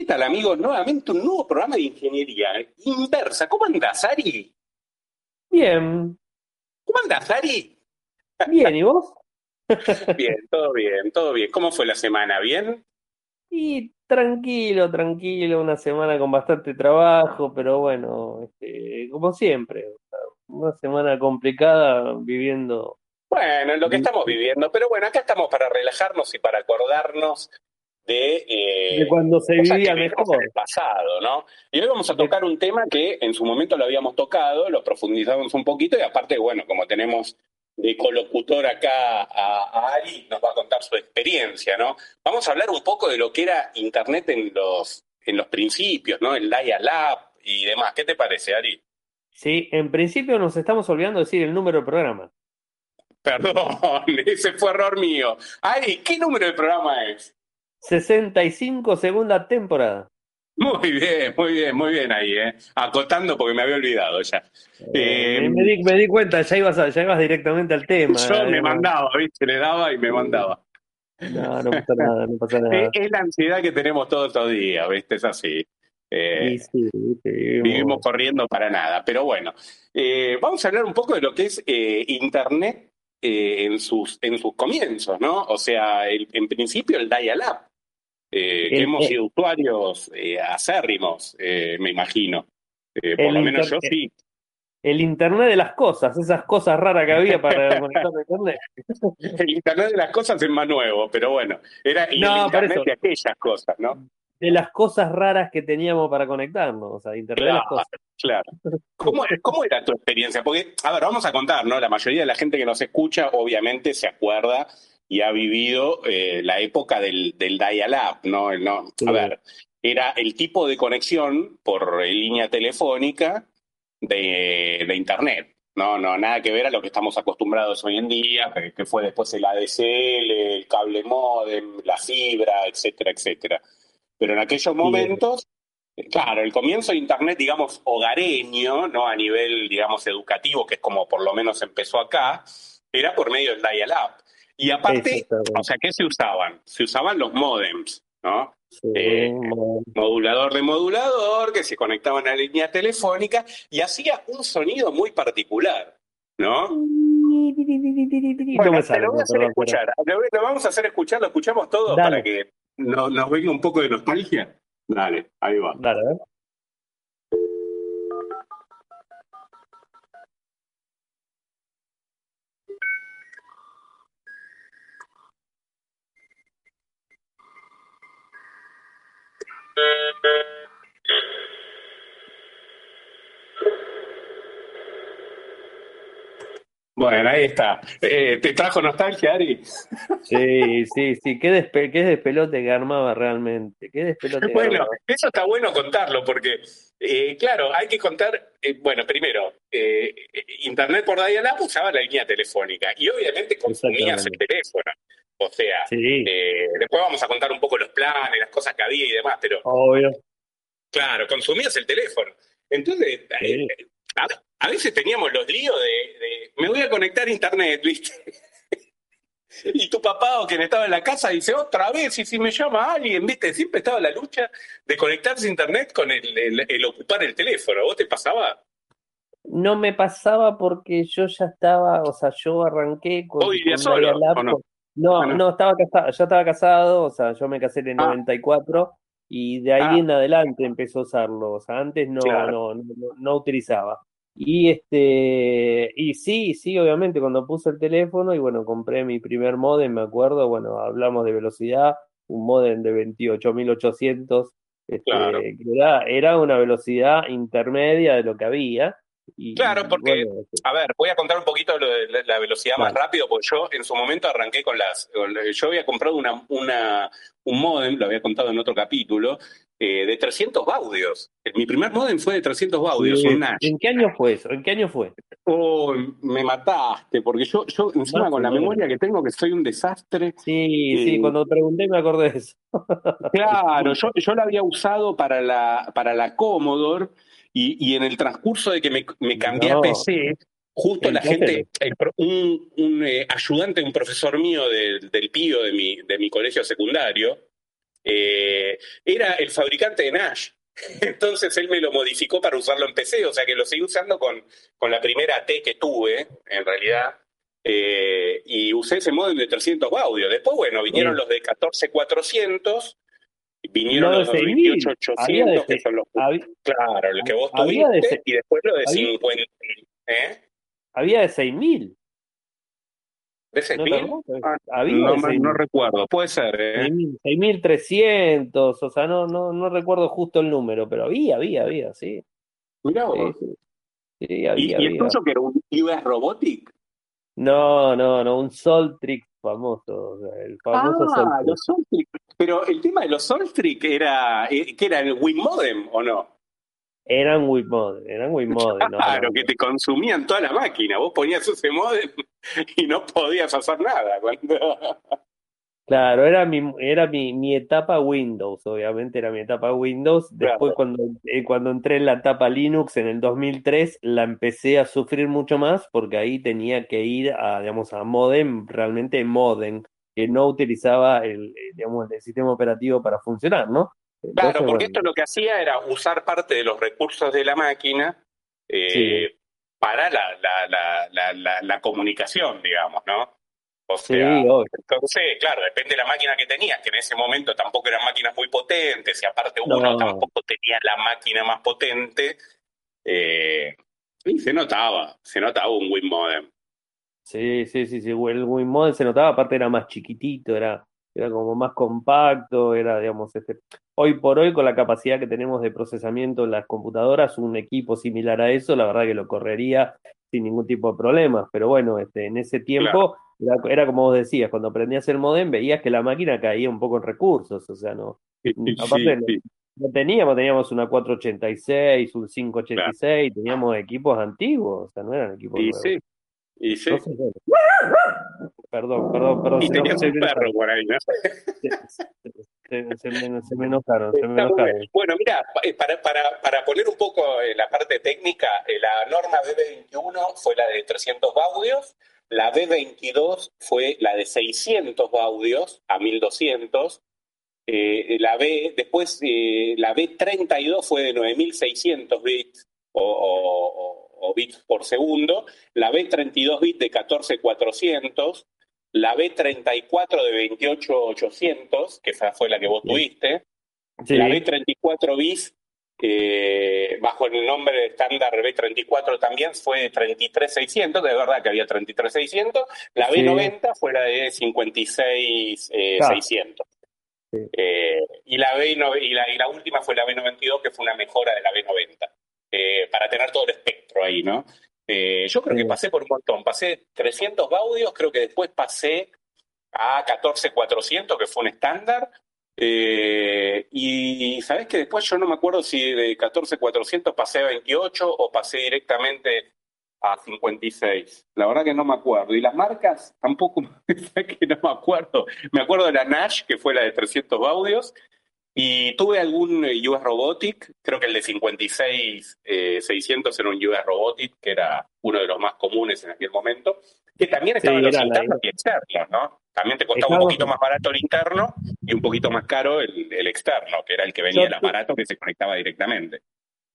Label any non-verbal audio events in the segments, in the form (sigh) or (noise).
¿Qué tal, amigos? Nuevamente un nuevo programa de ingeniería inversa. ¿Cómo andás, Ari? Bien, ¿Cómo andás, Ari? bien, ¿y vos? (laughs) Bien, todo bien, todo bien. ¿Cómo fue la semana? ¿Bien? Y tranquilo, tranquilo, una semana con bastante trabajo, pero bueno, este, como siempre, una semana complicada viviendo. Bueno, en lo que estamos viviendo, pero bueno, acá estamos para relajarnos y para acordarnos de, eh, De cuando se vivía mejor. el pasado, ¿no? Y hoy vamos a tocar un tema que en su momento lo habíamos tocado, lo profundizamos un poquito y aparte, bueno, como tenemos de colocutor acá a, a Ari, nos va a contar su experiencia, ¿no? Vamos a hablar un poco de lo que era Internet en los, en los principios, ¿no? El dial-up y demás. ¿Qué te parece, Ari? Sí, en principio nos estamos olvidando de decir el número del programa. Perdón, (laughs) ese fue error mío. Ari, ¿qué número de programa es? 65, segunda temporada. Muy bien, muy bien, muy bien ahí, ¿eh? Acotando porque me había olvidado ya. Eh, Eh, me, di, me di cuenta, ya ibas, a- ya ibas directamente al tema. yo me mandaba, ¿viste? Le daba y me mandaba. No, no pasa nada, no pasa nada. (laughs) es la ansiedad que tenemos todos los días, ¿viste? Es así. Eh, sí, viste, vivimos vivimos. corriendo para nada. Pero bueno, vamos a hablar un poco de lo que es Internet en, sus, en sus comienzos, ¿no? O sea, el- en principio el dial-up, eh, que El- hemos el- sido usuarios eh, acérrimos, eh, me imagino. Eh, por lo menos yo sí. El Internet de las cosas, esas cosas raras que había para conectar a Internet. (laughs) El Internet de las cosas es más nuevo, pero bueno, era y No, el Internet eso. de aquellas cosas, ¿no? De las cosas raras que teníamos para conectarnos, o sea, Internet de las cosas. claro. ¿Cómo, cómo era tu experiencia? Porque, a ver, vamos a contar, ¿no? La mayoría de la gente que nos escucha, obviamente, se acuerda y ha vivido eh, la época del, del dial-up, ¿no? No- Sí. A ver, era el tipo de conexión por eh, línea telefónica de, de Internet. No, no, nada que ver a lo que estamos acostumbrados hoy en día, que, que fue después el ADSL, el cable modem, la fibra, etcétera, etcétera. Pero en aquellos momentos, eh, claro, el comienzo de Internet, digamos, hogareño, ¿no? A nivel, digamos, educativo, que es como por lo menos empezó acá, era por medio del dial-up. Y aparte, o sea, ¿qué se usaban? Se usaban los modems, ¿no? Sí, eh, modulador de modulador, que se conectaban a la línea telefónica y hacía un sonido muy particular, ¿no? No Bueno, te sale, lo voy a hacer escuchar. Lo, vamos a hacer escuchar, lo escuchamos todos Dale. para que no- nos venga un poco de nostalgia. Dale, ahí va. Dale, a Bueno, ahí está. Eh, ¿Te trajo nostalgia, Ari? Sí, sí, sí, qué, despe qué despelote que armaba realmente, qué despelote Bueno, armaba. eso está bueno contarlo porque, eh, claro, hay que contar, eh, bueno, primero, Internet por dial-up usaba la línea telefónica y obviamente consumías el teléfono. O sea, Sí, eh, después vamos a contar un poco los planes, las cosas que había y demás, pero obvio. claro, consumías el teléfono. Entonces, Sí. eh, a, a veces teníamos los líos de, de, me voy a conectar a Internet, ¿viste? Y tu papá o quien estaba en la casa dice otra vez, y si me llama alguien, ¿viste? Siempre estaba la lucha de conectarse a internet con el, el- el ocupar el teléfono. ¿Vos te pasaba? No me pasaba porque yo ya estaba, o sea, yo arranqué con, ¿Vos vivías con solo, dial-up o no? No, no. estaba casado, ya estaba casado, o sea, yo me casé en el Ah. 94 y de ahí Ah. en adelante empezó a usarlo, o sea, antes no, Claro. no, no, no- no utilizaba. Y este, y sí, sí, obviamente cuando puse el teléfono y bueno, compré mi primer modem, me acuerdo, bueno, hablamos de velocidad, un modem de 28.800, este, Claro. que era, era una velocidad intermedia de lo que había. Y, Claro, porque- bueno, este, A ver, voy a contar un poquito lo de la, la velocidad más rápido, porque yo en su momento arranqué con las... yo había comprado una, una, un modem, lo había contado en otro capítulo, eh, de 300 baudios. Mi primer modem fue de 300 baudios, Sí. un Nash. ¿En qué año fue eso? ¿En qué año fue? Oh, me mataste, porque yo, yo encima con la memoria que tengo, que soy un desastre. Sí, sí, Eh, cuando pregunté me acordé de eso. Claro, yo, yo la había usado para la, para la Commodore y, y en el transcurso de que me, me cambié a. PC, justo la gente, el un, un, eh, ayudante, un profesor mío del, del PIO de mi, de mi colegio secundario, eh, era el fabricante de Nash. (laughs) Entonces él me lo modificó para usarlo en PC, o sea que lo seguí usando con, con la primera T que tuve, en realidad. Eh, y usé ese modem de 300 baudios. Después, bueno, vinieron los de 14400, vinieron los de 28800, que son los. claro, el que vos tuviste, y después lo de 50. ¿eh? Había de 6000. ¿De 6.000? Ah, había no, no, recuerdo, puede ser. ¿eh? 6.300, o sea, no, no, no recuerdo justo el número, pero había, había, había, sí. Mirá vos. ¿Y, ¿Y el tuyo que era un US Robotic? No, no, no, un Soltrix famoso, el famoso ah, los Soltrix. Pero el tema de los Soltrix era, eh, ¿qué era el WinModem o no? Eran WinModem, eran WinModem. Claro, que te consumían toda la máquina. Vos ponías ese modem (laughs) y no podías hacer nada. Claro, era mi, era mi, mi etapa Windows, obviamente era mi etapa Windows. Después cuando, eh, cuando entré en la etapa Linux en el 2003, la empecé a sufrir mucho más porque ahí tenía que ir a, digamos, a modem, realmente modem, que no utilizaba el, eh, digamos, el sistema operativo para funcionar, ¿no? claro, porque esto lo que hacía era usar parte de los recursos de la máquina eh, para la, la, la, la, comunicación, digamos, ¿no? O sea, entonces, claro, depende de la máquina que tenías, que en ese momento tampoco eran máquinas muy potentes, y aparte uno tampoco tenía la máquina más potente. Eh, y se notaba, se notaba un WinModem. Sí, sí, sí, sí, el WinModem se notaba, aparte era más chiquitito, era, era como más compacto, era, digamos, este, hoy por hoy con la capacidad que tenemos de procesamiento en las computadoras, un equipo similar a eso, la verdad que lo correría sin ningún tipo de problemas, pero bueno, este, en ese tiempo era, como vos decías, cuando aprendías el modem veías que la máquina caía un poco en recursos, o sea, no, aparte No, teníamos, teníamos una 486, un 586, teníamos equipos antiguos, o sea, no eran equipos nuevos. Sí. Y sí. Perdón, perdón, perdón. Y tenías un perro por ahí, ¿no? Se, me, se me enojaron, se me enojaron. Bueno, mira, eh, para, para, para poner un poco eh, la parte técnica, eh, la norma B21 fue la de 300 baudios, la B22 fue la de 600 baudios a 1200, la B, después la B32 fue de 9600 bits o, bits por segundo, la B32 bits de 14400, la B34 de 28800, que esa fue la que vos tuviste, la B34 bis eh, bajo el nombre de estándar B34 también fue de 33600, de verdad que había 33600, la B90 fue la de 56600. Eh, y, la B, y, la, y la última fue la B92, que fue una mejora de la B90, eh, para tener todo el espectro ahí, ¿no? Eh, yo creo que pasé por un montón, pasé 300 baudios, creo que después pasé a 14400, que fue un estándar, eh, y sabes que después yo no me acuerdo si de 14400 pasé a 28 o pasé directamente a 56. La verdad que no me acuerdo. Y las marcas tampoco, (laughs) que no me acuerdo. Me acuerdo de la Nash, que fue la de 300 baudios, y tuve algún eh, US Robotic, creo que el de 56 600 era un US Robotic, que era uno de los más comunes en aquel momento, que también estaban los internos y externos, ¿no? También te costaba un poquito más barato el interno y un poquito más caro el, externo, que era el que venía el aparato que se conectaba directamente.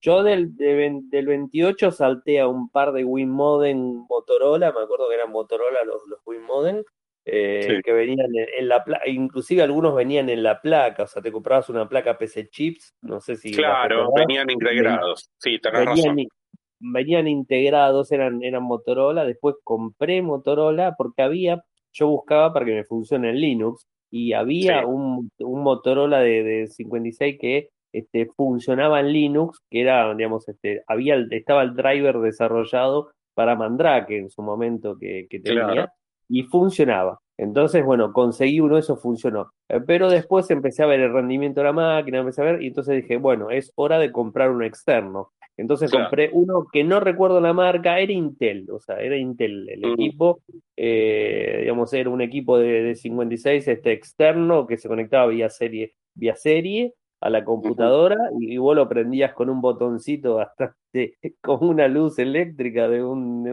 Yo del, del 28 salté a un par de WinModem Motorola, me acuerdo que eran Motorola los, los WinModem, eh, que venían en, la placa, inclusive algunos venían en la placa, o sea, te comprabas una placa PC Chips, no sé si... Claro, venían integrados, sí, tenés venían, razón. Venían integrados, eran, eran Motorola, después compré Motorola porque había, yo buscaba para que me funcione en Linux, y había un, un, Motorola de, de 56 que este, funcionaba en Linux, que era, digamos, este, había, estaba el driver desarrollado para Mandrake en su momento que, que tenía y funcionaba. Entonces, bueno, conseguí uno, eso funcionó. Eh, pero después empecé a ver el rendimiento de la máquina, empecé a ver, y entonces dije, bueno, es hora de comprar un externo. Entonces compré uno que no recuerdo la marca, era Intel, o sea, era Intel el equipo, eh, digamos, era un equipo de, de, 56 este externo que se conectaba vía serie, vía serie a la computadora y, vos lo prendías con un botoncito bastante, (laughs) con una luz eléctrica de un,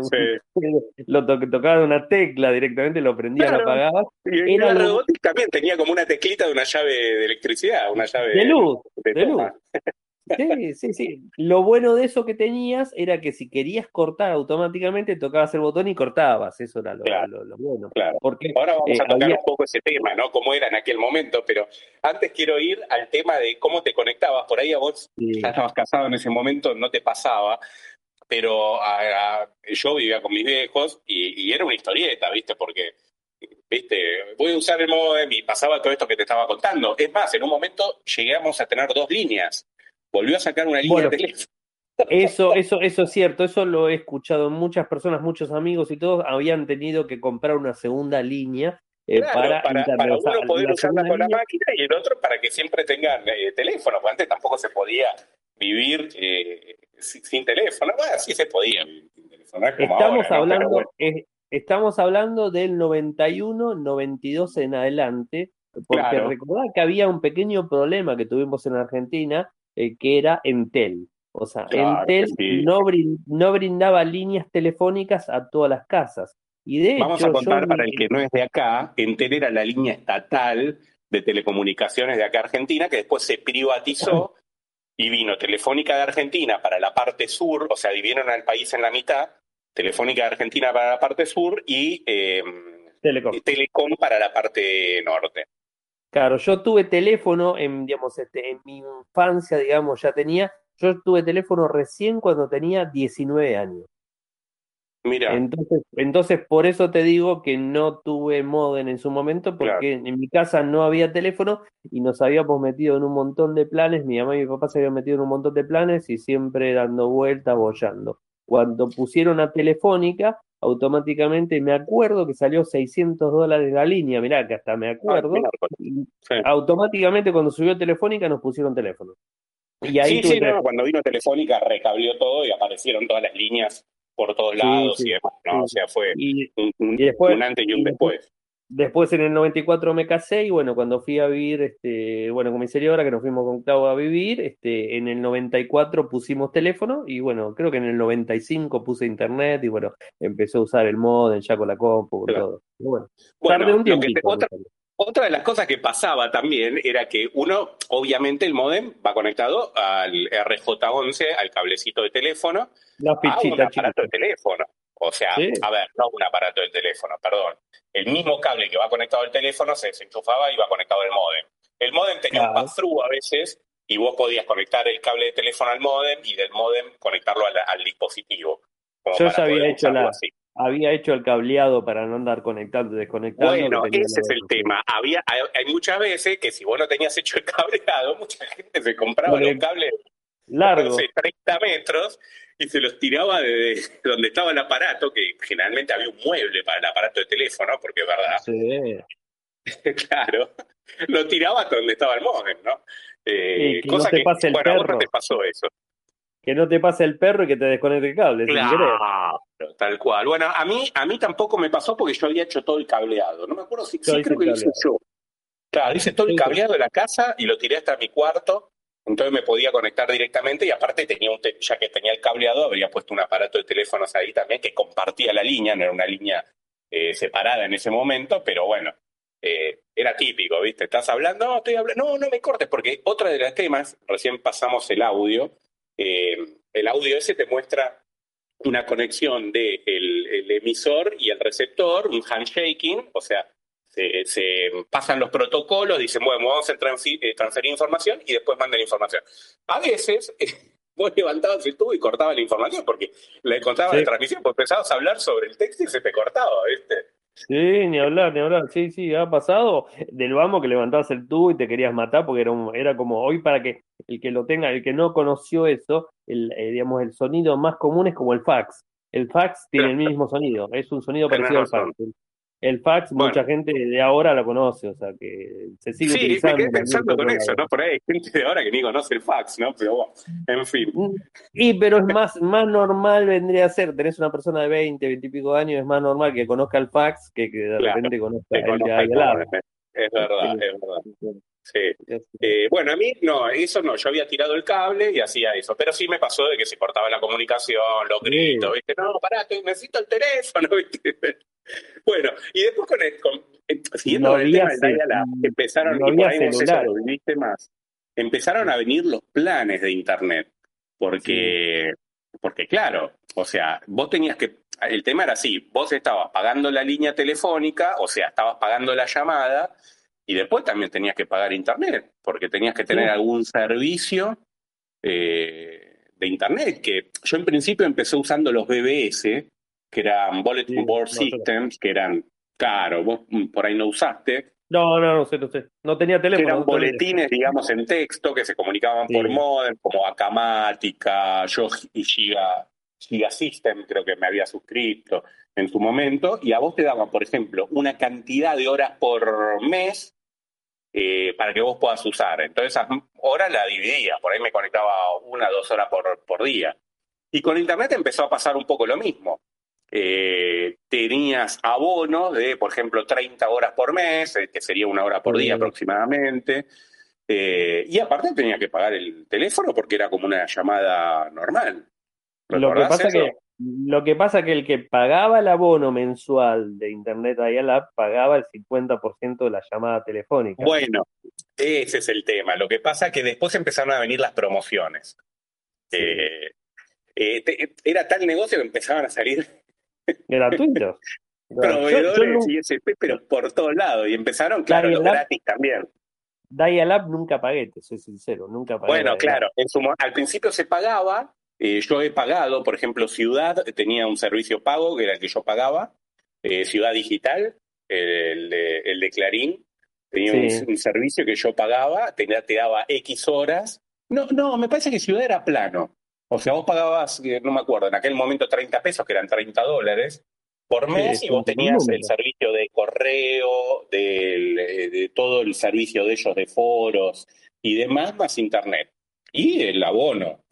(laughs) lo to tocaba una tecla directamente, lo prendías, lo apagabas. Y, Era la también tenía como una teclita de una llave de electricidad, una llave de luz, de luz. Sí, sí, sí. Lo bueno de eso que tenías era que si querías cortar automáticamente tocabas el botón y cortabas. Eso era lo, bueno. Claro. Porque, Ahora vamos a eh, tocar un poco ese tema, ¿no? Cómo era en aquel momento, pero antes quiero ir al tema de cómo te conectabas. Por ahí a vos ya estabas casado en ese momento, no te pasaba. Pero yo vivía con mis viejos y, era una historieta, ¿viste? Porque ¿viste? Voy a usar el modem y pasaba todo esto que te estaba contando. Es más, en un momento llegamos a tener dos líneas volvió a sacar una línea de teléfono. Eso, eso, eso es cierto, eso lo he escuchado. Muchas personas, muchos amigos y todos habían tenido que comprar una segunda línea eh, para, para, uno poder usarla con la máquina y el otro para que siempre tengan eh, teléfono, porque antes tampoco se podía vivir eh, sin, teléfono. Bueno, sí se podía vivir sin teléfono. estamos, hablando, estamos hablando del 91, 92 en adelante, porque recordad que había un pequeño problema que tuvimos en Argentina, eh, que era Entel. O sea, Entel no, no, brindaba líneas telefónicas a todas las casas. Y de Vamos a contar para el que no es de acá, Entel era la línea estatal de telecomunicaciones de acá Argentina, que después se privatizó y vino Telefónica de Argentina para la parte sur, o sea, dividieron al país en la mitad, Telefónica de Argentina para la parte sur y eh, Telecom para la parte norte. Claro, yo tuve teléfono en, digamos, este, en mi infancia, digamos, ya tenía, yo tuve teléfono recién cuando tenía 19 años. Mira. Entonces, entonces, por eso te digo que no tuve modem en su momento, porque en mi casa no había teléfono y nos habíamos metido en un montón de planes. Mi mamá y mi papá se habían metido en un montón de planes y siempre dando vueltas, bollando. Cuando pusieron a Telefónica, automáticamente me acuerdo que salió 600 dólares la línea, mirá que hasta me ah, acuerdo. Automáticamente cuando subió Telefónica nos pusieron teléfono. Y ahí sí, sí, cuando vino Telefónica recableó todo y aparecieron todas las líneas por todos lados y demás, ¿no? O sea, fue un, antes y un después. Después en el 94 me casé y bueno, cuando fui a vivir, este, bueno, con mi señora que nos fuimos con Clau a vivir, este, en el 94 pusimos teléfono y bueno, creo que en el 95 puse internet y bueno, empezó a usar el modem ya con la compu y todo. bueno, un otra, otra de las cosas que pasaba también era que uno, obviamente el modem va conectado al RJ11, al cablecito de teléfono, La a un aparato de teléfono. O sea, a ver, no un aparato del teléfono, perdón. El mismo cable que va conectado al teléfono se desenchufaba y va conectado al modem. El modem tenía un pass-through a veces y vos podías conectar el cable de teléfono al modem y del modem conectarlo al, dispositivo. Yo ya había hecho la, había hecho el cableado para no andar conectando y desconectando. Bueno, ese es el tema. Había, hay, muchas veces que si vos no tenías hecho el (laughs) cableado, mucha gente se compraba un cable largo. de 30 metros y se los tiraba de (laughs) donde estaba el aparato, que generalmente había un mueble para el aparato de teléfono, porque es verdad. Sí. (laughs) claro. Lo tiraba hasta donde estaba el modem, ¿no? Eh, que cosa no te que, pase el perro. no te pasó eso. Que no te pase el perro y que te desconecte el cable. Claro, tal cual. Bueno, a mí, a mí tampoco me pasó porque yo había hecho todo el cableado. No me acuerdo si sí, creo que lo hice yo. Claro, hice todo el cableado de la casa y lo tiré hasta mi cuarto entonces me podía conectar directamente y aparte tenía un ya que tenía el cableado, habría puesto un aparato de teléfonos ahí también que compartía la línea, no era una línea eh, separada en ese momento, pero bueno, eh, era típico, ¿viste? Estás hablando, no, estoy hablando, no, no me cortes, porque otra de las temas, recién pasamos el audio, eh, el audio ese te muestra una conexión del de el emisor y el receptor, un handshaking, o sea, se, pasan los protocolos, dicen, bueno, vamos a eh, transferir información y después mandan información. A veces (laughs) vos levantabas el tubo y cortabas la información porque le contabas la transmisión, pues empezabas a hablar sobre el texto y se te cortaba, ¿viste? Sí, ni hablar, ni hablar. Sí, sí, ha pasado del vamos que levantabas el tubo y te querías matar porque era, era como hoy para que el que lo tenga, el que no conoció eso, el, eh, digamos, el sonido más común es como el fax. El fax tiene el mismo sonido, es un sonido parecido al fax. El fax, mucha gente de ahora lo conoce, o sea que se sigue sí, utilizando. Sí, me quedé pensando con eso, ¿no? Por ahí hay gente de ahora que ni conoce el fax, ¿no? Pero bueno, en fin. Mm, y pero es más, más normal vendría a ser, tenés una persona de 20, 20 y pico años, es más normal que conozca el fax que que de repente conozca el de ahí Es verdad, es verdad. Sí. Eh, bueno, a mí no, eso no, yo había tirado el cable y hacía eso, pero sí me pasó de que se cortaba la comunicación, los gritos, ¿viste? No, pará, que necesito el teléfono, (laughs) ¿viste? Bueno, y después con, el, con eh, siguiendo No el tema del dial-up, ce- empezaron, no y por ahí lo viviste más, empezaron a venir los planes de internet, porque, porque claro, o sea, vos tenías que, el tema era así, vos estabas pagando la línea telefónica, o sea, estabas pagando la llamada, y después también tenías que pagar internet, porque tenías que tener Sí. algún servicio eh, de internet, que yo en principio empecé usando los BBS, que eran Bulletin Sí, Board no, yo no. Systems, que eran, claro, vos mm, por ahí no usaste, No, no, no sé, no sé. No tenía teléfono. eran no tenía. boletines, digamos, en texto, que se comunicaban por modem, como Acamática, yo y Giga, Giga System, creo que me había suscrito en su momento, y a vos te daban, por ejemplo, una cantidad de horas por mes eh, para que vos puedas usar. Entonces, esas horas las dividía, por ahí me conectaba una o dos horas por, por día. Y con Internet empezó a pasar un poco lo mismo. Eh, tenías abonos de, por ejemplo, 30 horas por mes, eh, que sería una hora por día aproximadamente. Eh, y aparte tenía que pagar el teléfono porque era como una llamada normal. Lo que ¿Recordás pasa eso? que lo que pasa que el que pagaba el abono mensual de Internet Dial-Up pagaba el 50% de la llamada telefónica. Bueno, ese es el tema. Lo que pasa es que después empezaron a venir las promociones. Sí. Eh, eh, te- era tal negocio que empezaban a salir Gratuito. (laughs) Yo- yo proveedores nu- y ISP, pero por todos lados. Y empezaron, claro, los gratis también. Dial-Up nunca pagué, te soy sincero, nunca pagué. Bueno, claro, en su mo- al principio se pagaba. Eh, yo he pagado, por ejemplo, Ciudad tenía un servicio pago que era el que yo pagaba. eh, Ciudad Digital, el de, el de Clarín, tenía un- Sí. un, servicio que yo pagaba, te, te daba X horas. No, no, me parece que Ciudad era plano. O sea, vos pagabas, eh, no me acuerdo, en aquel momento 30 pesos, que eran 30 dólares por mes, es y vos tenías el servicio de correo, eh, de todo el servicio de ellos de foros y demás, más internet. Y el abono.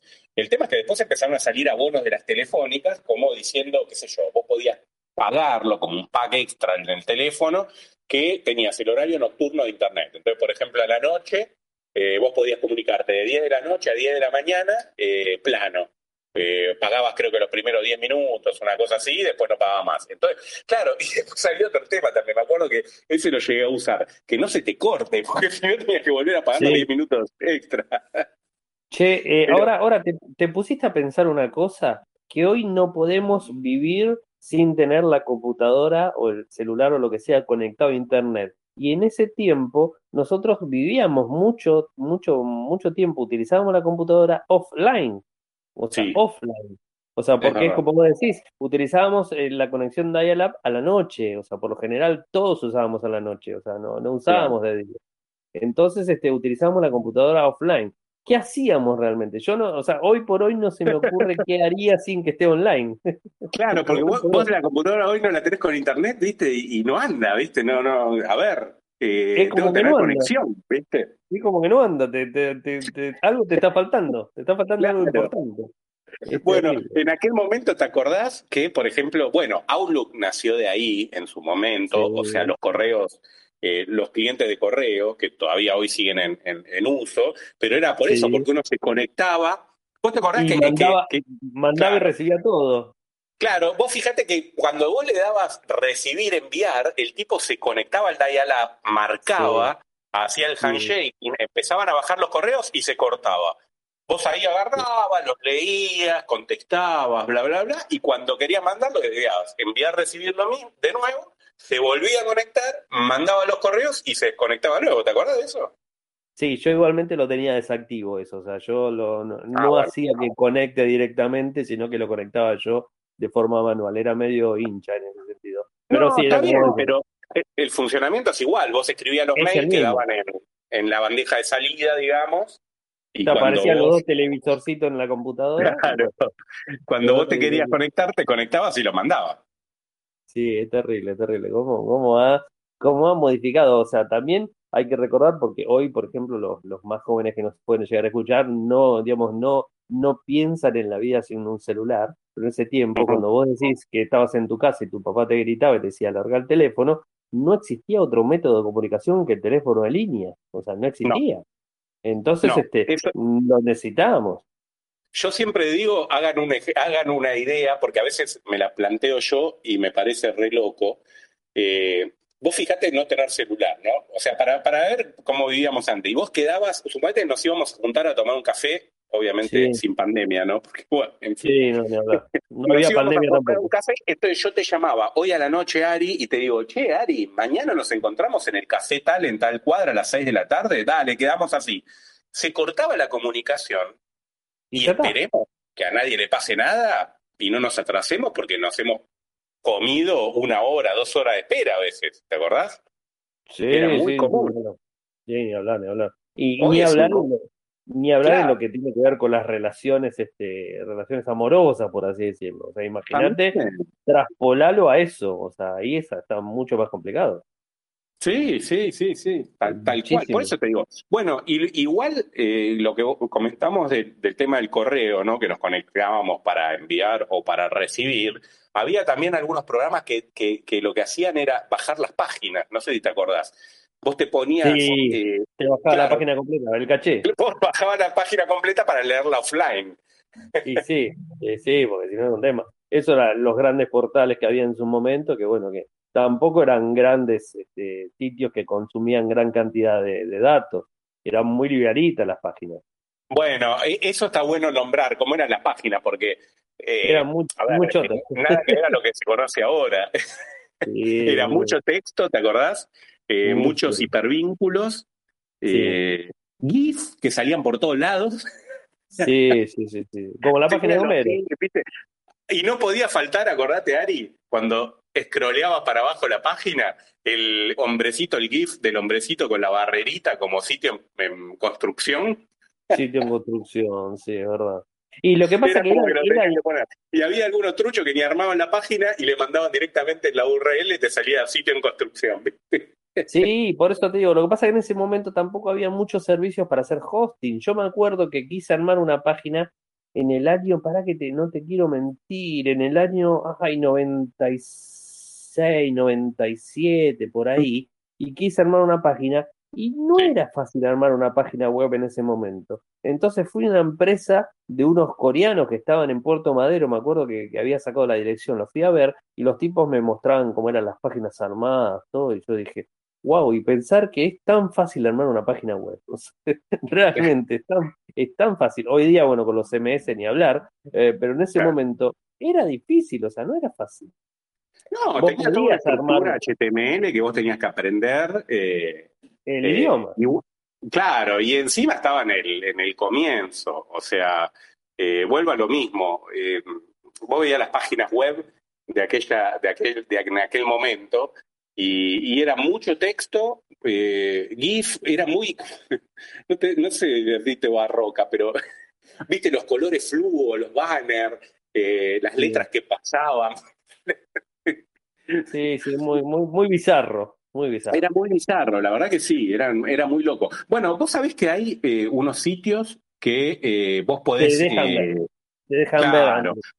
El tema es que después empezaron a salir abonos de las telefónicas, como diciendo, qué sé yo, vos podías pagarlo como un pack extra en el teléfono, que tenías el horario nocturno de internet. Entonces, por ejemplo, a la noche, eh, vos podías comunicarte de 10 de la noche a 10 de la mañana, eh, plano. Eh, pagabas creo que los primeros 10 minutos, una cosa así, y después no pagaba más. Entonces, claro, (laughs) y después salió otro tema también, me acuerdo que ese lo llegué a usar, que no se te corte, porque (laughs) si no tenías que volver a pagar los Sí. 10 minutos extra. Che, eh, Pero- ahora, ahora te, te pusiste a pensar una cosa, que hoy no podemos vivir sin tener la computadora o el celular o lo que sea conectado a internet. Y en ese tiempo nosotros vivíamos mucho, mucho, mucho tiempo, utilizábamos la computadora offline, o sea, Sí. offline. O sea, porque es como vos decís, utilizábamos eh, la conexión dial-up a la noche, o sea, por lo general todos usábamos a la noche, o sea, no, no usábamos de día. Entonces, este, utilizábamos la computadora offline. ¿Qué hacíamos realmente? Yo no, o sea, hoy por hoy no se me ocurre qué (laughs) haría sin que esté online. Claro, porque vos, vos la computadora hoy no la tenés con internet, ¿viste? Y, y no anda, ¿viste? No, no, a ver, eh, Es como tengo que tener no conexión, ¿viste? Y como que no anda, te, te- te- algo te está faltando, te está faltando algo importante. Es Bueno, en aquel momento, ¿te acordás que, por ejemplo, bueno, Outlook nació de ahí en su momento, Sí. o sea, los correos, eh, los clientes de correo, que todavía hoy siguen en, en- en uso, pero era por Sí. eso, porque uno se conectaba. ¿Vos te acordás Y que, mandaba, que- que- mandaba y recibía todo. Claro, vos fíjate que cuando vos le dabas recibir, enviar, el tipo se conectaba al dial-up, marcaba, hacía el handshake, empezaban a bajar los correos y se cortaba. Vos ahí agarrabas, los leías, contestabas, bla, bla, bla, y cuando querías mandarlo, le enviar, recibir lo mismo, de nuevo, se volvía a conectar, mandaba los correos y se desconectaba de nuevo. ¿Te acuerdas de eso? Sí, yo igualmente lo tenía desactivo eso, o sea, yo lo, no, no Ah, bueno. hacía que conecte directamente, sino que lo conectaba yo de forma manual, era medio hincha en ese sentido. Pero no, sí, era bien, como eso. pero el- funcionamiento es igual. Vos escribías los Es mails, mismo. quedaban en, en la bandeja de salida, digamos, y Te aparecían los dos televisorcitos en la computadora. Claro. Cuando vos te querías conectar, te conectabas y lo mandabas. Sí, es terrible, es terrible. ¿Cómo, cómo ha, cómo ha modificado? O sea, también hay que recordar, porque hoy, por ejemplo, los, los más jóvenes que nos pueden llegar a escuchar, no, digamos, no, no piensan en la vida sin un celular. Pero en ese tiempo, cuando vos decís que estabas en tu casa y tu papá te gritaba y te decía, larga el teléfono, no existía otro método de comunicación que el teléfono de línea, o sea, no existía. Entonces, No, este, eso- lo necesitábamos. Yo siempre digo, hagan hagan una idea, porque a veces me la planteo yo y me parece re loco. Eh, vos fijate en no tener celular, ¿no? O sea, para, para ver cómo vivíamos antes. Y vos quedabas, suponete que nos íbamos a juntar a tomar un café, obviamente Sí. sin pandemia, ¿no? Porque, bueno, en fin. Sí, no, hablar. (laughs) No Nos había íbamos a pandemia comprar un tampoco. café, entonces yo te llamaba hoy a la noche, Ari, y te digo, che, Ari, mañana nos encontramos en el café tal, en tal cuadra, a las seis de la tarde, dale, quedamos así. Se cortaba la comunicación Y está. esperemos que a nadie le pase nada y no nos atrasemos porque nos hemos comido una hora, dos horas de espera a veces, ¿te acordás? Sí, Era muy sí, común. sí, no. Sí, ni hablar, ni hablar. Y, Hoy ni un hablar, lo, ni hablar Claro. lo que tiene que ver con las relaciones, este, relaciones amorosas, por así decirlo. O sea, imagínate, También. traspolalo a eso. O sea, ahí esa está mucho más complicado. Sí, sí, sí, sí, tal, tal cual. Por eso te digo. Bueno, y- igual eh, lo que comentamos de- del tema del correo, ¿no? Que nos conectábamos para enviar o para recibir. Había también algunos programas que, que, que lo que hacían era bajar las páginas. No sé si te acordás. Vos te ponías, Sí. eh, Te bajaba la página completa, el caché. (laughs) vos bajabas la página completa para leerla offline. Y sí, sí, sí, porque si no era un tema. Eso eran los grandes portales que había en su momento, que bueno, que tampoco eran grandes este, sitios que consumían gran cantidad de, de datos. Eran muy livianitas las páginas. Bueno, e- eso está bueno nombrar, cómo eran las páginas, porque eh, Eran muy, a ver, muy chotas. (laughs) nada que ver a lo que se conoce ahora. Sí, (laughs) Era mucho texto, ¿te acordás? Eh, Mucho. muchos hipervínculos, Sí. eh, GIF que salían por todos lados. Sí, sí, sí, sí. Como la página de Homero. Y no podía faltar, acordate, Ari, cuando escroleabas para abajo la página, el hombrecito, el GIF del hombrecito con la barrerita como sitio en, en construcción. Sitio en construcción, sí, es verdad. Y lo que pasa Era que era, que que. Y había algunos truchos que ni armaban la página y le mandaban directamente en la URL y te salía sitio en construcción. Sí, por eso te digo, lo que pasa es que en ese momento tampoco había muchos servicios para hacer hosting. Yo me acuerdo que quise armar una página en el año, para que te, no te quiero mentir, en el año, ay, 96, 97, por ahí, y quise armar una página y no era fácil armar una página web en ese momento. Entonces fui a una empresa de unos coreanos que estaban en Puerto Madero, me acuerdo que, que había sacado la dirección, los fui a ver y los tipos me mostraban cómo eran las páginas armadas, todo, y yo dije, wow, y pensar que es tan fácil armar una página web. (laughs) O sea, realmente es tan, es tan fácil. Hoy día, bueno, con los CMS ni hablar, eh, pero en ese momento era difícil, o sea, no era fácil. No, Vos tenía toda una HTML que vos tenías que aprender. eh, El eh, idioma. y claro, y encima estaba en el, en el comienzo. O sea, eh, vuelvo a lo mismo. vos veías las páginas web de aquella, de aquel, de aquel momento, y, y era mucho texto, GIF, era muy, (laughs) no, te- no sé decirte barroca, pero (laughs) viste los colores fluo, los banners, las Sí. letras que pasaban. (laughs) Sí, sí, muy, muy, muy bizarro, muy bizarro. Era muy bizarro, la verdad que sí, era, era muy loco. Bueno, vos sabés que hay eh, unos sitios que eh, vos podés... Te dejan eh, ver. Te dejan ver claro. antes.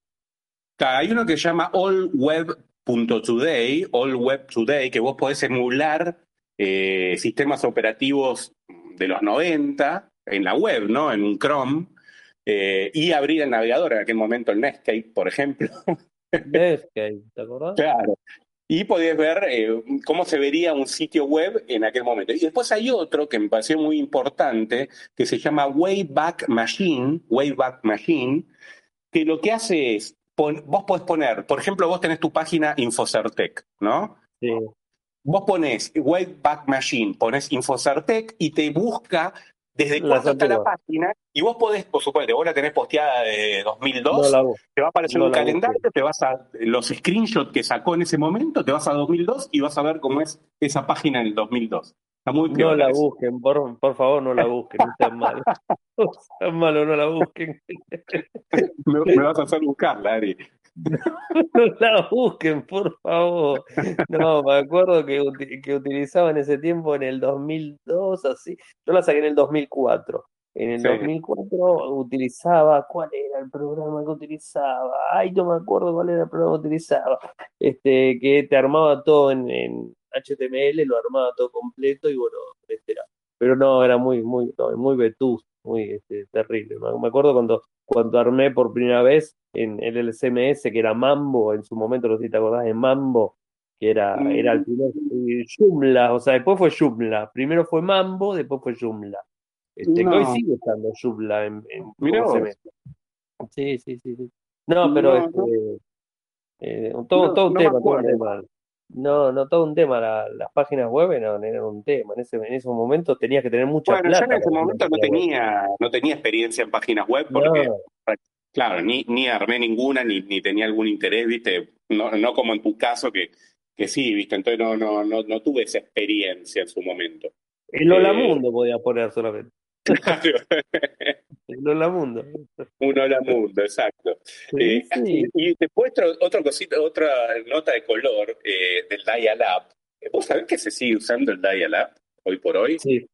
hay uno que se llama allweb.today, All Web Today, que vos podés emular eh, sistemas operativos de los 90 en la web, ¿no? En un Chrome, y abrir el navegador, en aquel momento el Netscape, por ejemplo. Netscape, ¿te acordás? Claro. Y podés ver eh, cómo se vería un sitio web en aquel momento. Y después hay otro que me pareció muy importante, que se llama Wayback Machine, Wayback Machine, que lo que hace es, pon- vos podés poner, por ejemplo, vos tenés tu página Infocertec, ¿no? Sí. Vos pones Wayback Machine, pones Infocertec y te busca desde cuándo está la página. Y vos podés, por supuesto, vos la tenés posteada de 2002, No te va a aparecer No un calendario, te vas a los screenshots que sacó en ese momento, te vas a 2002 y vas a ver cómo es esa página en el 2002. Está muy No la eso. busquen, por, por favor, no la busquen, no sean malos. (laughs) No sean malos, no la busquen. Me, me vas a hacer buscarla, Ari. No (laughs) la busquen, por favor. No, me acuerdo que, que utilizaba en ese tiempo, en el 2002, así. Yo la saqué en el 2004. En el Sí. 2004 utilizaba, ¿cuál era el programa que utilizaba? Ay, no me acuerdo cuál era el programa que utilizaba. Este, que te armaba todo en, en HTML, lo armaba todo completo y bueno, este era. Pero no, era muy, muy, muy vetusto, muy este, terrible. Me acuerdo cuando, cuando armé por primera vez en, el CMS, que era Mambo, en su momento, no sé si te acordás de Mambo, que era, era el mm. primer Joomla, o sea, después fue Joomla. Primero fue Mambo, después fue Joomla. Este, Hoy sigue estando Joomla en, en CMS. Sí, sí, sí, sí. No, pero este, eh, todo, todo un tema, todo un tema. No, no, todo un tema. las páginas web no, eran un tema. En ese, en esos momentos tenías que tener mucha bueno, yo en ese momento no tenía, no tenía experiencia en páginas web porque, claro, ni, ni armé ninguna, ni, ni tenía algún interés, ¿viste? No, no como en tu caso que, que sí, ¿viste? Entonces no, no, no, no tuve esa experiencia en su momento. El Hola eh, Mundo podía poner solamente. Claro. Un hola mundo. Un hola mundo, exacto. Eh, y después otra cosita, otra nota de color eh, del Dial-Up. ¿Vos sabés que se sigue usando el Dial-Up hoy por hoy? Sí,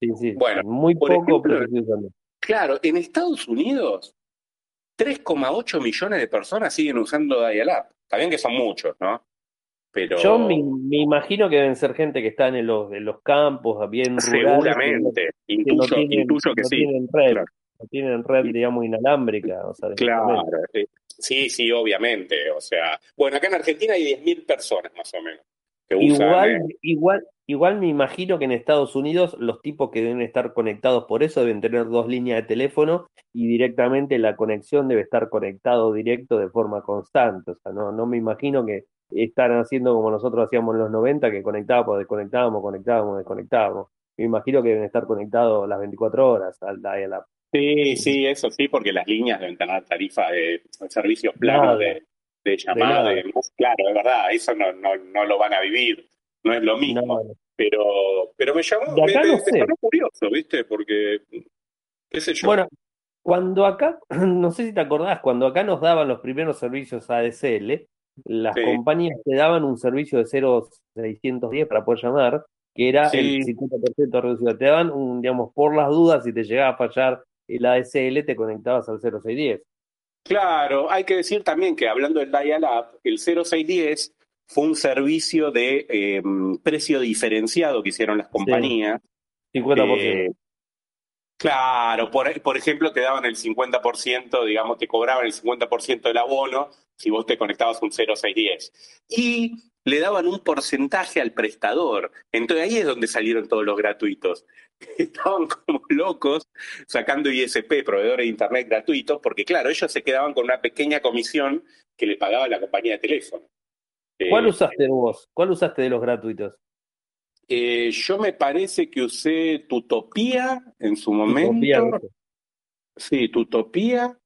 sí, sí. Bueno, muy poco, pero se usando. Claro, en Estados Unidos 3,8 millones de personas siguen usando Dial-Up. Está bien que son muchos, ¿no? Yo me, imagino que deben ser gente que está en los, en los campos, bien rurales. Seguramente, intuyo, que, tienen, que sí. Tienen red, No tienen red, digamos, inalámbrica. O sea, claro, sí, sí, obviamente. O sea, bueno, acá en Argentina hay 10.000 personas más o menos. igual, eh, igual, igual me imagino que en Estados Unidos los tipos que deben estar conectados por eso deben tener dos líneas de teléfono y directamente la conexión debe estar conectado directo de forma constante. O sea, no, no me imagino que están haciendo como nosotros hacíamos en los 90, que conectábamos, desconectábamos, conectábamos, desconectábamos. Me imagino que deben estar conectados las 24 horas al dial-up. Sí, sí, eso sí, porque las líneas deben tener tarifa de servicios planos de, de, llamada. claro, de verdad, eso no, no, no lo van a vivir, no es lo mismo. Pero, pero me llamó, me, me, curioso, ¿viste? Porque, qué sé yo. Bueno, cuando acá, (clears throat) no sé si te acordás, cuando acá nos daban los primeros servicios ADSL, las compañías te daban un servicio de 0610 para poder llamar, que era el 50% reducido. Te daban, un, digamos, por las dudas, si te llegaba a fallar el ASL, te conectabas al 0610. Claro, hay que decir también que hablando del dial-up, el 0610 fue un servicio de em, precio diferenciado que hicieron las compañías. 50%. Eh, claro, por, por ejemplo, te daban el 50%, digamos, te cobraban el 50% del abono si vos te conectabas un 0610. Y le daban un porcentaje al prestador. Entonces ahí es donde salieron todos los gratuitos. (laughs) Estaban como locos sacando ISP, proveedores de Internet gratuitos, porque claro, ellos se quedaban con una pequeña comisión que le pagaba la compañía de teléfono. ¿Cuál eh, usaste vos? ¿Cuál usaste de los gratuitos? Eh, yo me parece que usé Tutopía en su momento. sí, Tutopía.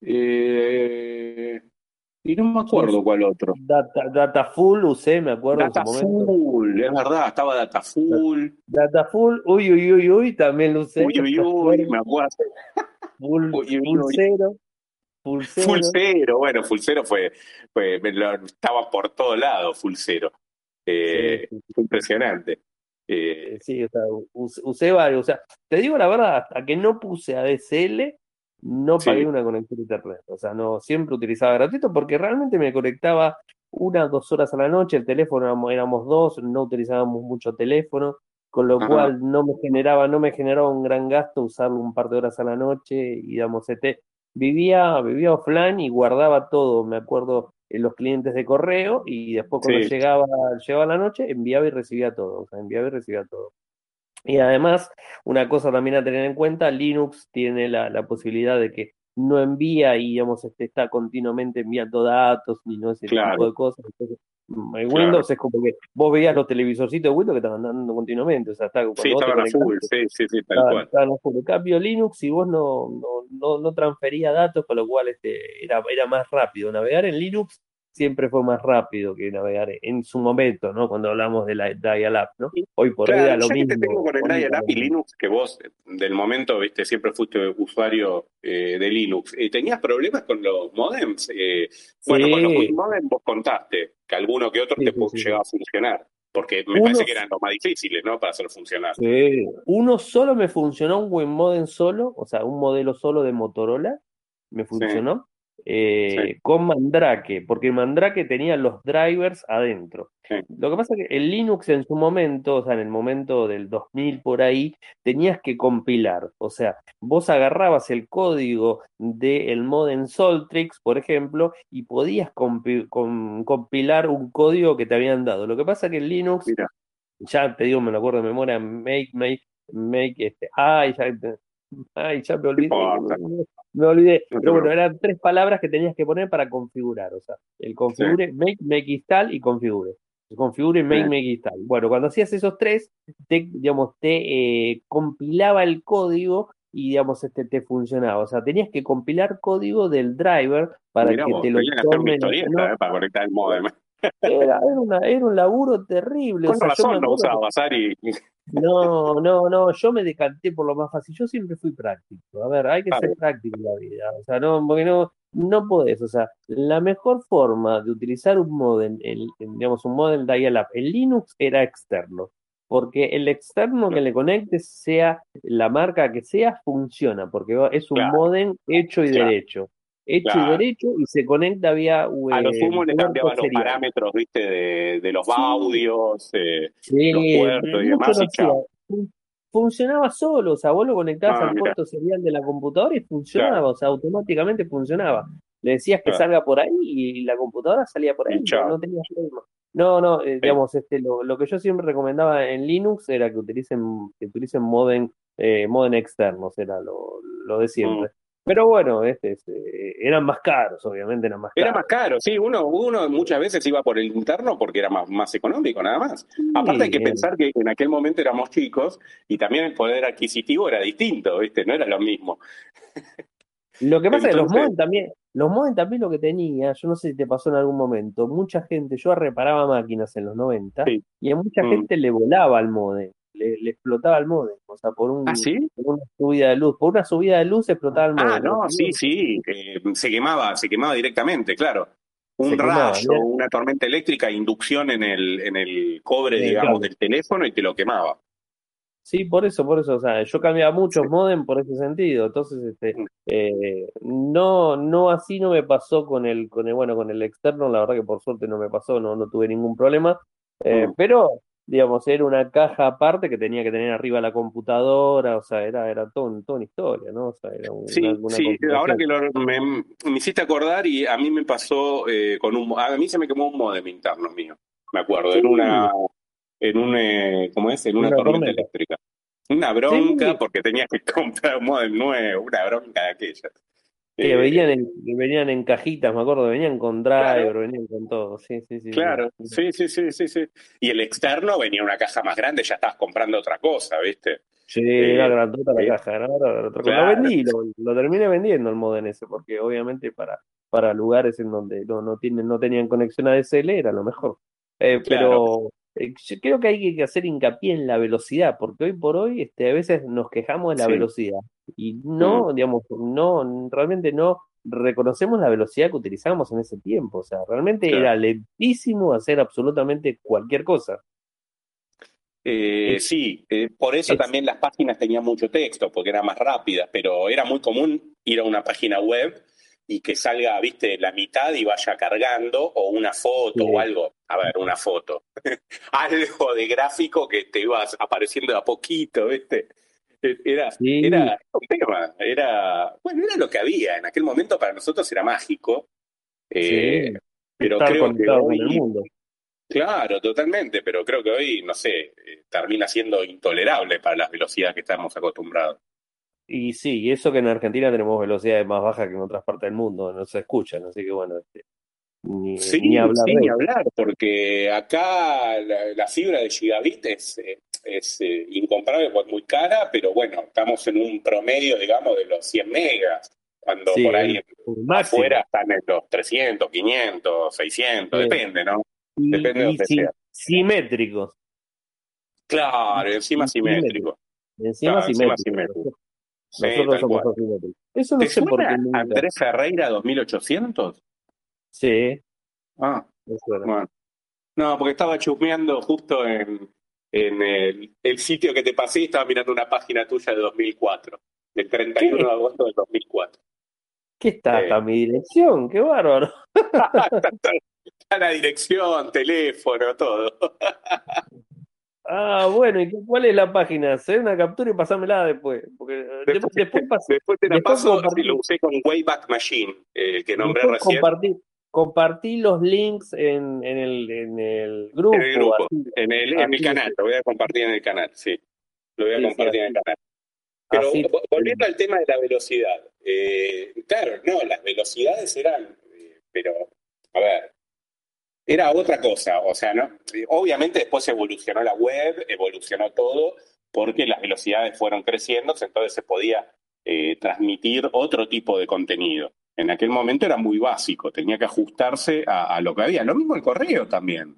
Eh, y no me acuerdo cuál otro. Data, Dataful usé, me acuerdo. Dataful, es verdad, estaba Dataful. Dataful, uy, uy, uy, uy, también lo usé. Uy, uy, uy, me acuerdo. Full, cero. Full cero. bueno, full cero fue, fue estaba por todo lado, Eh, impresionante. Eh, sí, o sea, usé varios. O sea, te digo la verdad, hasta que no puse ADSL, no pagué una conexión a internet. O sea, no siempre utilizaba gratuito porque realmente me conectaba una dos horas a la noche, el teléfono éramos, dos, no utilizábamos mucho teléfono, con lo cual no me generaba, no me generaba un gran gasto usarlo un par de horas a la noche y damos CT. Vivía, vivía offline y guardaba todo, me acuerdo, los clientes de correo y después cuando llegaba, llegaba la noche, enviaba y recibía todo, o sea, enviaba y recibía todo. Y además, una cosa también a tener en cuenta, Linux tiene la, la posibilidad de que no envía y digamos este, está continuamente enviando datos ni no ese tipo de cosas. Entonces, mm, en Windows es como que vos veías los televisorcitos de Windows que estaban dando continuamente. O sea, está, sí, estaban a full, sí, sí, sí, tal cual. Estaban a full. En cambio, Linux, si vos no, no, no, no transfería datos, con lo cual este, era, era más rápido. Navegar en Linux siempre fue más rápido que navegar en su momento, ¿no? Cuando hablamos de la dial-up, ¿no? Hoy por hoy era lo mismo. Que te tengo con el dial-up y Linux, que vos del momento, viste, siempre fuiste usuario eh, de Linux. Eh, ¿Tenías problemas con los modems? Eh, bueno, con los modems vos contaste que alguno que otro te llegaba a funcionar. Porque me parece que eran los más difíciles, ¿no? Para hacer funcionar. Sí. Uno solo me funcionó, un buen modem solo, o sea, un modelo solo de Motorola, me funcionó. Eh, con Mandrake, porque Mandrake tenía los drivers adentro. Lo que pasa es que el Linux en su momento, o sea, en el momento del 2000 por ahí, tenías que compilar. O sea, vos agarrabas el código del modem Soltrix, por ejemplo, y podías compilar un código que te habían dado. Lo que pasa es que el Linux, ya te digo, me lo acuerdo de memoria, make, make, make, este, ay, ya, ay, ya me olvidé. Me olvidé. Pero bueno, eran tres palabras que tenías que poner para configurar. O sea, el configure, make, make install y configure. Configure, make, make install. Bueno, cuando hacías esos tres, te, digamos, te eh, compilaba el código y digamos este te funcionaba. O sea, tenías que compilar código del driver para que te lo tome. Eh, para conectar el modem. Era, era, un laburo terrible. Con o sea, razón no usaba Sari. No, no, no, yo me decanté por lo más fácil. Yo siempre fui práctico. A ver, hay que ser práctico en la vida. O sea, no, porque no, no podés. O sea, la mejor forma de utilizar un modem, el, digamos, un modem dial-up en Linux era externo. Porque el externo que le conectes, sea la marca que sea, funciona. Porque es un modem hecho y derecho hecho y derecho y se conecta vía web. A los humos le cambiaban los parámetros, viste, de, de los audios, eh, los puertos y demás. funcionaba solo, o sea, vos lo conectabas ah, al puerto serial de la computadora y funcionaba, o sea, automáticamente funcionaba. Le decías que salga por ahí y la computadora salía por ahí, no, no tenía problema. No, no, eh, digamos, este, lo, lo, que yo siempre recomendaba en Linux era que utilicen, que utilicen modem, eh, modem externos, era lo, lo de siempre. Mm. Pero bueno, este, este, eran más caros, obviamente eran más caros. Era más caro, sí, uno, uno muchas veces iba por el interno porque era más, más económico, nada más. Aparte hay que pensar que en aquel momento éramos chicos y también el poder adquisitivo era distinto, ¿viste? No era lo mismo. Lo que pasa es que los modem también, los modem también lo que tenía, yo no sé si te pasó en algún momento, mucha gente, yo reparaba máquinas en los 90 y a mucha mm. gente le volaba al modem le, explotaba el modem, o sea, por, un, ¿Ah, por una subida de luz, por una subida de luz explotaba el modem. Ah, no, sí, sí, eh, se quemaba, se quemaba directamente, claro. Un rayo, una tormenta eléctrica, inducción en el, en el cobre, digamos, del teléfono y te lo quemaba. Sí, por eso, por eso, o sea, yo cambiaba muchos modem por ese sentido, entonces, este, mm. eh, no, no así no me pasó con el, con el, bueno, con el externo, la verdad que por suerte no me pasó, no, no tuve ningún problema, eh, mm. pero digamos, era una caja aparte que tenía que tener arriba la computadora, o sea, era, era todo, toda una historia, ¿no? O sea, era sí, sí, ahora que me, hiciste acordar y a mí me pasó eh, con un, a mí se me quemó un modem interno mío, me acuerdo, en una, en un, eh, ¿cómo es? En una, tormenta, eléctrica. Una bronca porque tenías que (laughs) comprar un modem nuevo, una bronca de aquellas. Que eh, venían en, venían en cajitas, me acuerdo, venían con driver, venían con todo, sí, sí, sí. Claro, sí, sí, sí, sí, sí. Y el externo venía una caja más grande, ya estabas comprando otra cosa, ¿viste? Sí, eh, era grandota la caja, ¿no? Lo vendí, lo, terminé vendiendo el modem ese, porque obviamente para, para lugares en donde no, no, tienen, no tenían conexión a DSL era lo mejor. Eh, pero eh, yo creo que hay que hacer hincapié en la velocidad, porque hoy por hoy este, a veces nos quejamos de la velocidad y no, digamos, no, realmente no reconocemos la velocidad que utilizábamos en ese tiempo. O sea, realmente era lentísimo hacer absolutamente cualquier cosa. Eh, sí, eh, por eso también las páginas tenían mucho texto, porque eran más rápidas, pero era muy común ir a una página web y que salga, viste, la mitad y vaya cargando, o una foto o algo. A ver, una foto. (laughs) algo de gráfico que te ibas apareciendo a poquito, viste. Era, era un tema, era, bueno, era lo que había. En aquel momento para nosotros era mágico. Eh, pero creo que hoy, Claro, totalmente, pero creo que hoy, no sé, eh, termina siendo intolerable para las velocidades que estamos acostumbrados. Y sí, y eso que en Argentina tenemos velocidades más bajas que en otras partes del mundo, no se escuchan, así que bueno, este, ni, ni hablar. Sí, ni hablar, porque acá la, fibra de gigabit es, es eh, incomparable, pues muy cara, pero bueno, estamos en un promedio, digamos, de los 100 megas, cuando por ahí afuera están en los 300, 500, 600, depende, ¿no? depende de donde sea. Simétricos. Claro, encima simétrico. Encima, simétrico. Nosotros somos Eso no sé por qué. Andrés Ferreira 2800? Sí. Ah, bueno. No, porque estaba chusmeando justo en, en el, el, sitio que te pasé y estaba mirando una página tuya de 2004, del 31 de agosto del 2004. ¿Qué está? Está mi dirección, qué bárbaro. (laughs) está la dirección, teléfono, todo. (laughs) Ah, bueno, ¿y cuál es la página? Hacer una captura y pasámela después. Porque después, después, después te la paso si lo usé con Wayback Machine, el que nombré recién. Compartir, compartí los links en, en, el, en el grupo. En el grupo, en, el, en el canal, lo voy a compartir en el canal, sí. Lo voy a compartir en el canal. Pero volviendo al tema de la velocidad, eh, claro, no, las velocidades eran, eh, pero, a ver, era otra cosa, o sea, ¿no? Obviamente después evolucionó la web, evolucionó todo, porque las velocidades fueron creciendo, entonces se podía eh, transmitir otro tipo de contenido. En aquel momento era muy básico, tenía que ajustarse a, lo que había. Lo mismo el correo también.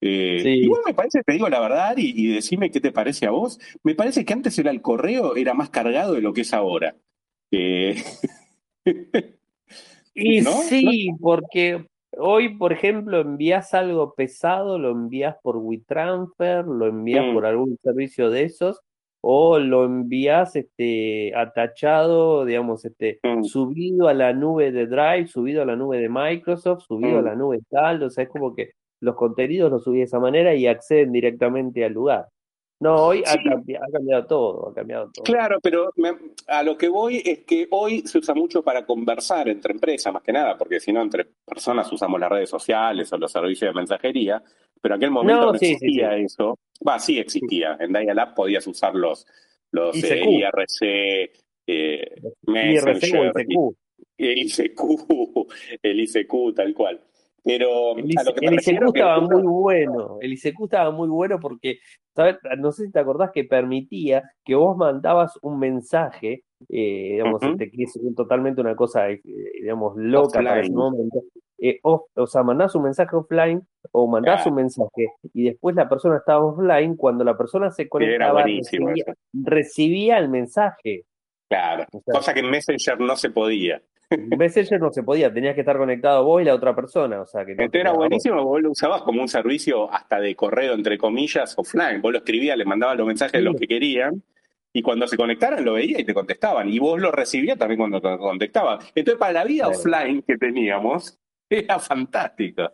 Eh, igual me parece, te digo la verdad, y, decime qué te parece a vos, me parece que antes era el correo, era más cargado de lo que es ahora. Eh, (laughs) y sí, porque Hoy, por ejemplo, envías algo pesado, lo envías por WeTransfer, lo envías mm. por algún servicio de esos, o lo envías este, atachado, digamos, este, mm. subido a la nube de Drive, subido a la nube de Microsoft, subido a mm. la nube tal, o sea, es como que los contenidos los subí de esa manera y acceden directamente al lugar. No, hoy ha, cambiado, todo, ha cambiado todo. Claro, pero a lo que voy es que hoy se usa mucho para conversar entre empresas, más que nada, porque si no, entre personas usamos las redes sociales o los servicios de mensajería, pero en aquel momento no, existía eso. Va, sí existía. En Dial-Up podías usar los, los IRC, eh, eh Messenger, (laughs) el ICQ, el ICQ, tal cual. Pero el, ICQ estaba muy bueno. El ICQ estaba muy bueno porque, ¿sabes? No sé si te acordás que permitía que vos mandabas un mensaje, eh, digamos, este, que es totalmente una cosa, eh, digamos, loca para ese momento. Eh, o, sea, mandás un mensaje offline o mandás un mensaje y después la persona estaba offline. Cuando la persona se conectaba, recibía, recibía, el mensaje. Claro, cosa que en Messenger no se podía. Messenger no se podía, tenías que estar conectado vos y la otra persona. O sea, que Esto era buenísimo, vos lo usabas como un servicio hasta de correo, entre comillas, offline. Vos lo escribías, le mandabas los mensajes de los que querían, y cuando se conectaran lo veías y te contestaban. Y vos lo recibías también cuando te contestaban. Entonces, para la vida offline que teníamos, (laughs) era fantástica.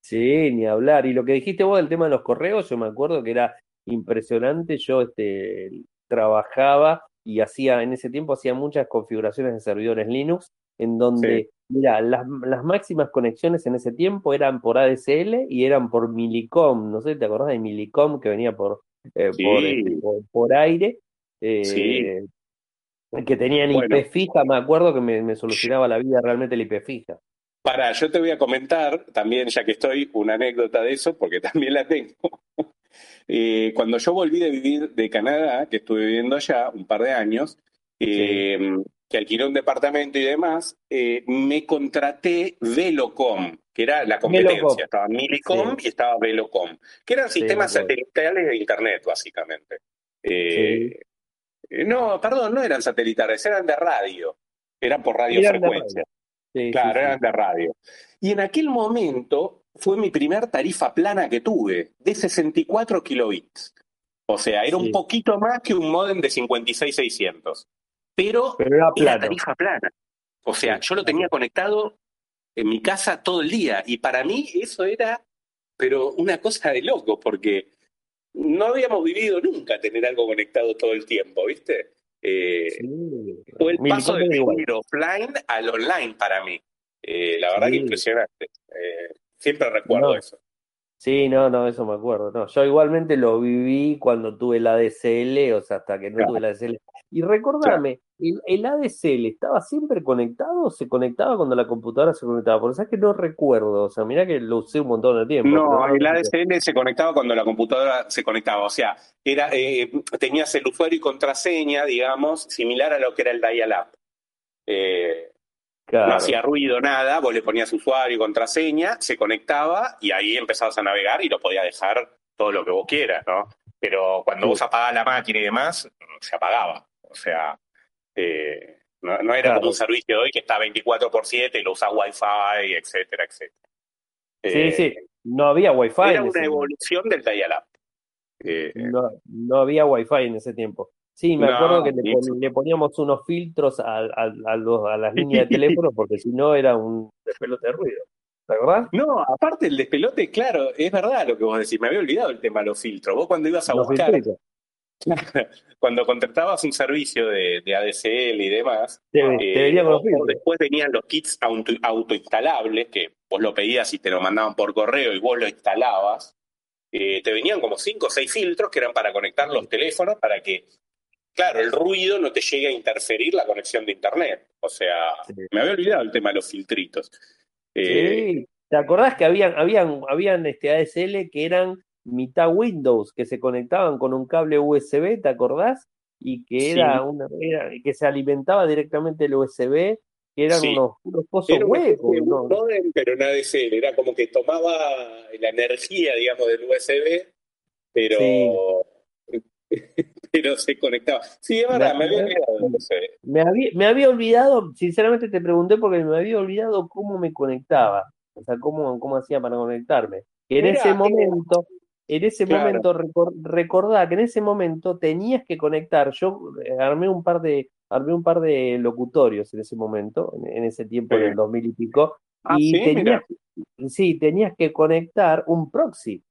Sí, ni hablar. Y lo que dijiste vos del tema de los correos, yo me acuerdo que era impresionante. Yo este, trabajaba y hacía, en ese tiempo hacía muchas configuraciones de servidores Linux en donde, mira, las, máximas conexiones en ese tiempo eran por ADSL y eran por Milicom, no sé, ¿te acordás de Milicom que venía por, eh, este, por, aire? Eh, que tenían IP fija, me acuerdo que me, solucionaba la vida realmente el IP fija. Para, yo te voy a comentar también, ya que estoy, una anécdota de eso, porque (laughs) también la tengo. (laughs) Eh, cuando yo volví de vivir de Canadá, que estuve viviendo allá un par de años, que alquiló un departamento y demás, eh, me contraté Velocom, que era la competencia. Estaba Milicom y estaba Velocom, que eran sistemas satelitales de Internet, básicamente. Eh, eh, no, perdón, no eran satelitales, eran de radio. Eran por radiofrecuencia. claro, eran de radio. Y en aquel momento fue mi primer tarifa plana que tuve, de 64 kilobits. O sea, era un poquito más que un modem de 56600 pero, era, tarifa plana. O sea, yo lo tenía conectado en mi casa todo el día y para mí eso era, pero una cosa de loco, porque no habíamos vivido nunca tener algo conectado todo el tiempo, ¿viste? Eh, fue el paso de vivir offline al online para mí. Eh, la verdad que impresionante. Eh, siempre recuerdo eso. Sí, no, no, eso me acuerdo. No, yo igualmente lo viví cuando tuve la ADSL, o sea, hasta que no tuve la ADSL. Y recordame, ¿el, ADSL estaba siempre conectado o se conectaba cuando la computadora se conectaba? Porque sabes que no recuerdo, o sea, mira que lo usé un montón de tiempo. No, el ADSL se conectaba cuando la computadora se conectaba, o sea, era, eh, tenías el usuario y contraseña, digamos, similar a lo que era el dial-up. Eh, no hacía ruido, nada, vos le ponías usuario y contraseña, se conectaba y ahí empezabas a navegar y lo podías dejar todo lo que vos quieras, ¿no? Pero cuando vos apagabas la máquina y demás, se apagaba. O sea, eh, no, era como un servicio de hoy que está 24 por 7 y lo usas Wi-Fi, etcétera, etcétera. sí, sí, eh, no había Wi-Fi. Era una evolución del dial-up. Eh, no, no había Wi-Fi en ese tiempo. Sí, me No, acuerdo que le, ni- pon- le poníamos unos filtros a, a- a los- a las líneas de (laughs) teléfono porque si no era un despelote de ruido. ¿Te acordás? No, aparte el despelote, claro, es verdad lo que vos decís. Me había olvidado el tema de los filtros. Vos cuando ibas a Los buscar. (laughs) cuando contratabas un servicio de, de ADSL y demás, eh, después venían los kits auto, autoinstalables, que vos lo pedías y te lo mandaban por correo y vos lo instalabas. Eh, te venían como cinco o seis filtros que eran para conectar los teléfonos para que, claro, el ruido no te llegue a interferir la conexión de internet. O sea, Sí. me había olvidado el tema de los filtritos. Eh, Sí. ¿Te acordás que habían, habían, habían este ASL que eran mitad Windows, que se conectaban con un cable USB, ¿te acordás? Y que Sí. era una, era- que se alimentaba directamente el USB, que eran Sí. unos, unos pozos Era una huecos, ¿no? modem, pero en ADSL. Era como que tomaba la energía, digamos, del USB, pero, (laughs) pero se conectaba. Sí, es verdad, me había olvidado del USB. Me había, me había olvidado, sinceramente te pregunté porque me había olvidado cómo me conectaba, o sea, cómo, cómo hacía para conectarme. En Mirá, ese eh, momento, en ese claro. momento, recor- recordá que en ese momento tenías que conectar. Yo eh, armé un par de, armé un par de locutorios en ese momento, en, en ese tiempo, en Sí. el 2000 y pico, Ah, y sí, tenías, sí, tenías que conectar un proxy.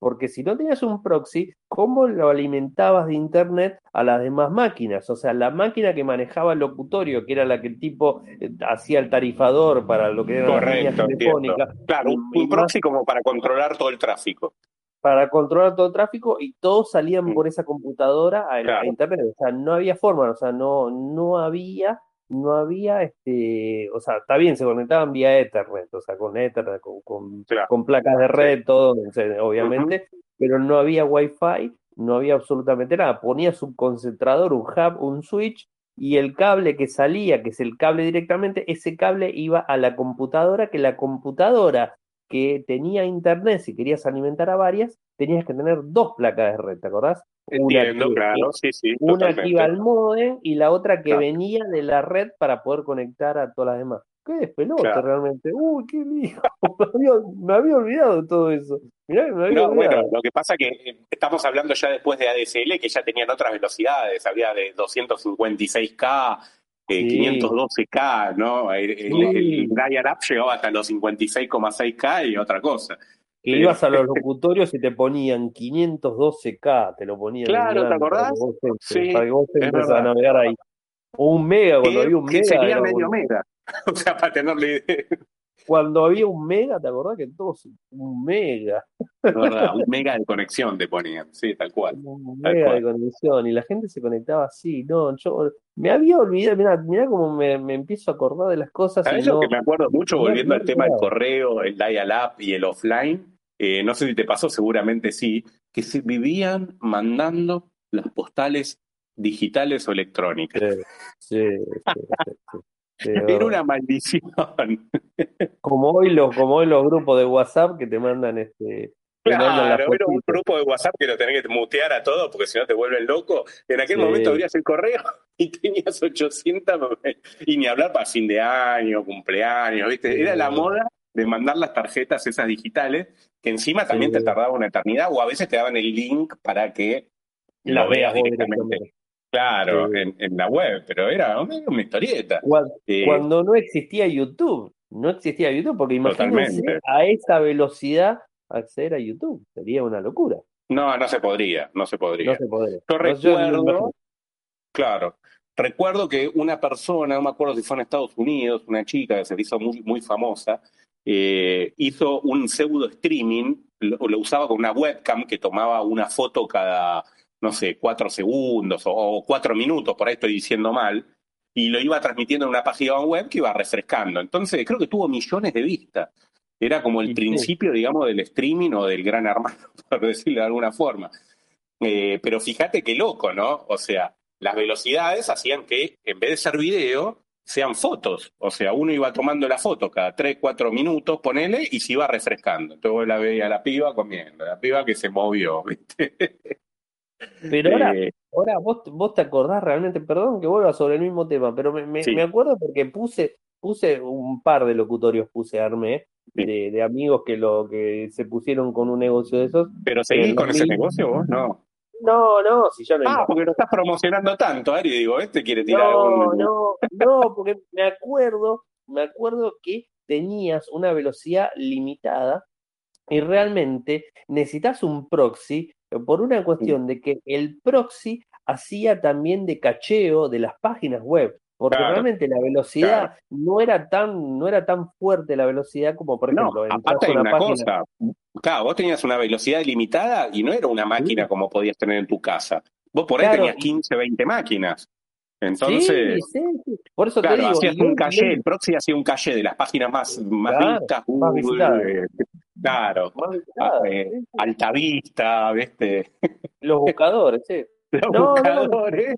Porque si no tenías un proxy, ¿cómo lo alimentabas de internet a las demás máquinas? O sea, la máquina que manejaba el locutorio, que era la que el tipo eh, hacía el tarifador para lo que eran las líneas Correcto, telefónicas, Claro, un, un proxy como para controlar todo el tráfico. Para controlar todo el tráfico, y todos salían Mm. por esa computadora a, internet. O sea, no había forma, o sea, no, no había, no había, este, o sea, está bien, se conectaban vía Ethernet, o sea, con Ethernet, con, con, Claro. con placas de red, todo, obviamente, pero no había Wi-Fi, no había absolutamente nada. Ponías un concentrador, un hub, un switch, y el cable que salía, que es el cable directamente, ese cable iba a la computadora, que la computadora que tenía internet, si querías alimentar a varias, tenías que tener dos placas de red, ¿te acordás? Entiendo, que, claro, sí, sí, una totalmente. que iba al modem y la otra que Claro. venía de la red para poder conectar a todas las demás. Qué despelote Claro. realmente. Uy, qué lío. (laughs) Me había, me había olvidado todo eso. Mirá que me había No, olvidado. bueno, lo que pasa que eh, estamos hablando ya después de ADSL, que ya tenían otras velocidades, había de 256K, eh, Sí. 512K, ¿no? El, el, Sí. el dial-up llegaba hasta los 56,6K y otra cosa. Que Sí. ibas a los locutorios y te ponían 512K, te lo ponían Claro, ¿te para acordás? que vos entres, Sí, para que vos entres a navegar ahí. O un mega, cuando había un que mega, sería medio mega. (laughs) O sea, para tenerle idea. Cuando había un mega, ¿te acordás que todos un mega? Es verdad, un mega de conexión te ponían. Sí, tal cual. Un Tal mega de conexión y la gente se conectaba así, no, yo me había olvidado, mirá, mirá cómo me, me empiezo a acordar de las cosas y ¿Sabes lo no, que me acuerdo mucho volviendo al tema del correo, el dial-up y el offline? Eh, no sé si te pasó, seguramente sí, que se vivían mandando las postales digitales o electrónicas. Sí, sí, sí, (laughs) Era una maldición. (laughs) Como hoy los, como hoy los grupos de WhatsApp que te mandan este, te mandan la Claro, era un grupo de WhatsApp que lo tenés que mutear a todos porque si no te vuelven loco. En aquel Sí. momento abrías el correo (laughs) y tenías 800, y ni hablar para fin de año, cumpleaños, ¿viste? Sí. Era la moda de mandar las tarjetas esas digitales, que encima también Sí. te tardaba una eternidad, o a veces te daban el link para que La lo veas directamente. Claro, Sí. en, en la web, pero era una, historieta. Cuando, Eh, cuando no existía YouTube, no existía YouTube, porque imagínense Totalmente. a esa velocidad acceder a YouTube, sería una locura. no, no se podría, no se podría. No se podría. Yo No, recuerdo, claro, recuerdo que una persona, no me acuerdo si fue en Estados Unidos, una chica que se hizo muy, muy famosa, eh, hizo un pseudo streaming, lo, lo usaba con una webcam que tomaba una foto cada, no sé, cuatro segundos o, o cuatro minutos, por ahí estoy diciendo mal, y lo iba transmitiendo en una página web que iba refrescando. Entonces, creo que tuvo millones de vistas. Era como el sí. principio, digamos, del streaming o del gran hermano, (laughs) por decirlo de alguna forma. Eh, pero fíjate qué loco, ¿no? O sea, las velocidades hacían que en vez de ser video, sean fotos. O sea, uno iba tomando la foto cada 3, 4 minutos, ponele, y se iba refrescando. Entonces vos la veía a la piba comiendo, la piba que se movió, (laughs) ¿viste? Pero ahora, Eh, ahora vos, vos te acordás realmente, perdón que vuelva sobre el mismo tema, pero me, me, Sí. me acuerdo porque puse, puse un par de locutorios, puse armé, Sí. de, de amigos que lo que se pusieron con un negocio de esos. pero seguís con ese 2000. negocio vos, ¿no? No, no, si yo no Ah, porque lo estás promocionando tanto, Ari, digo, este quiere tirar No, no, no, porque me acuerdo, me acuerdo que tenías una velocidad limitada y realmente necesitas un proxy por una cuestión de que el proxy hacía también de cacheo de las páginas web. Porque Claro, realmente la velocidad no era tan, no era tan fuerte la velocidad como, por No, ejemplo, entras aparte hay una una página. cosa. Claro, vos tenías una velocidad limitada y no era una máquina como podías tener en tu casa. Vos por ahí Claro, tenías y- 15, 20 máquinas. Entonces, sí, sí. Por eso te digo, hacías un calle, el proxy hacía un calle de las páginas más, más vistas, Google. Claro, visitadas, eh, sí. Altavista, ¿viste? Los buscadores, sí. (laughs) Los No, no, buscadores.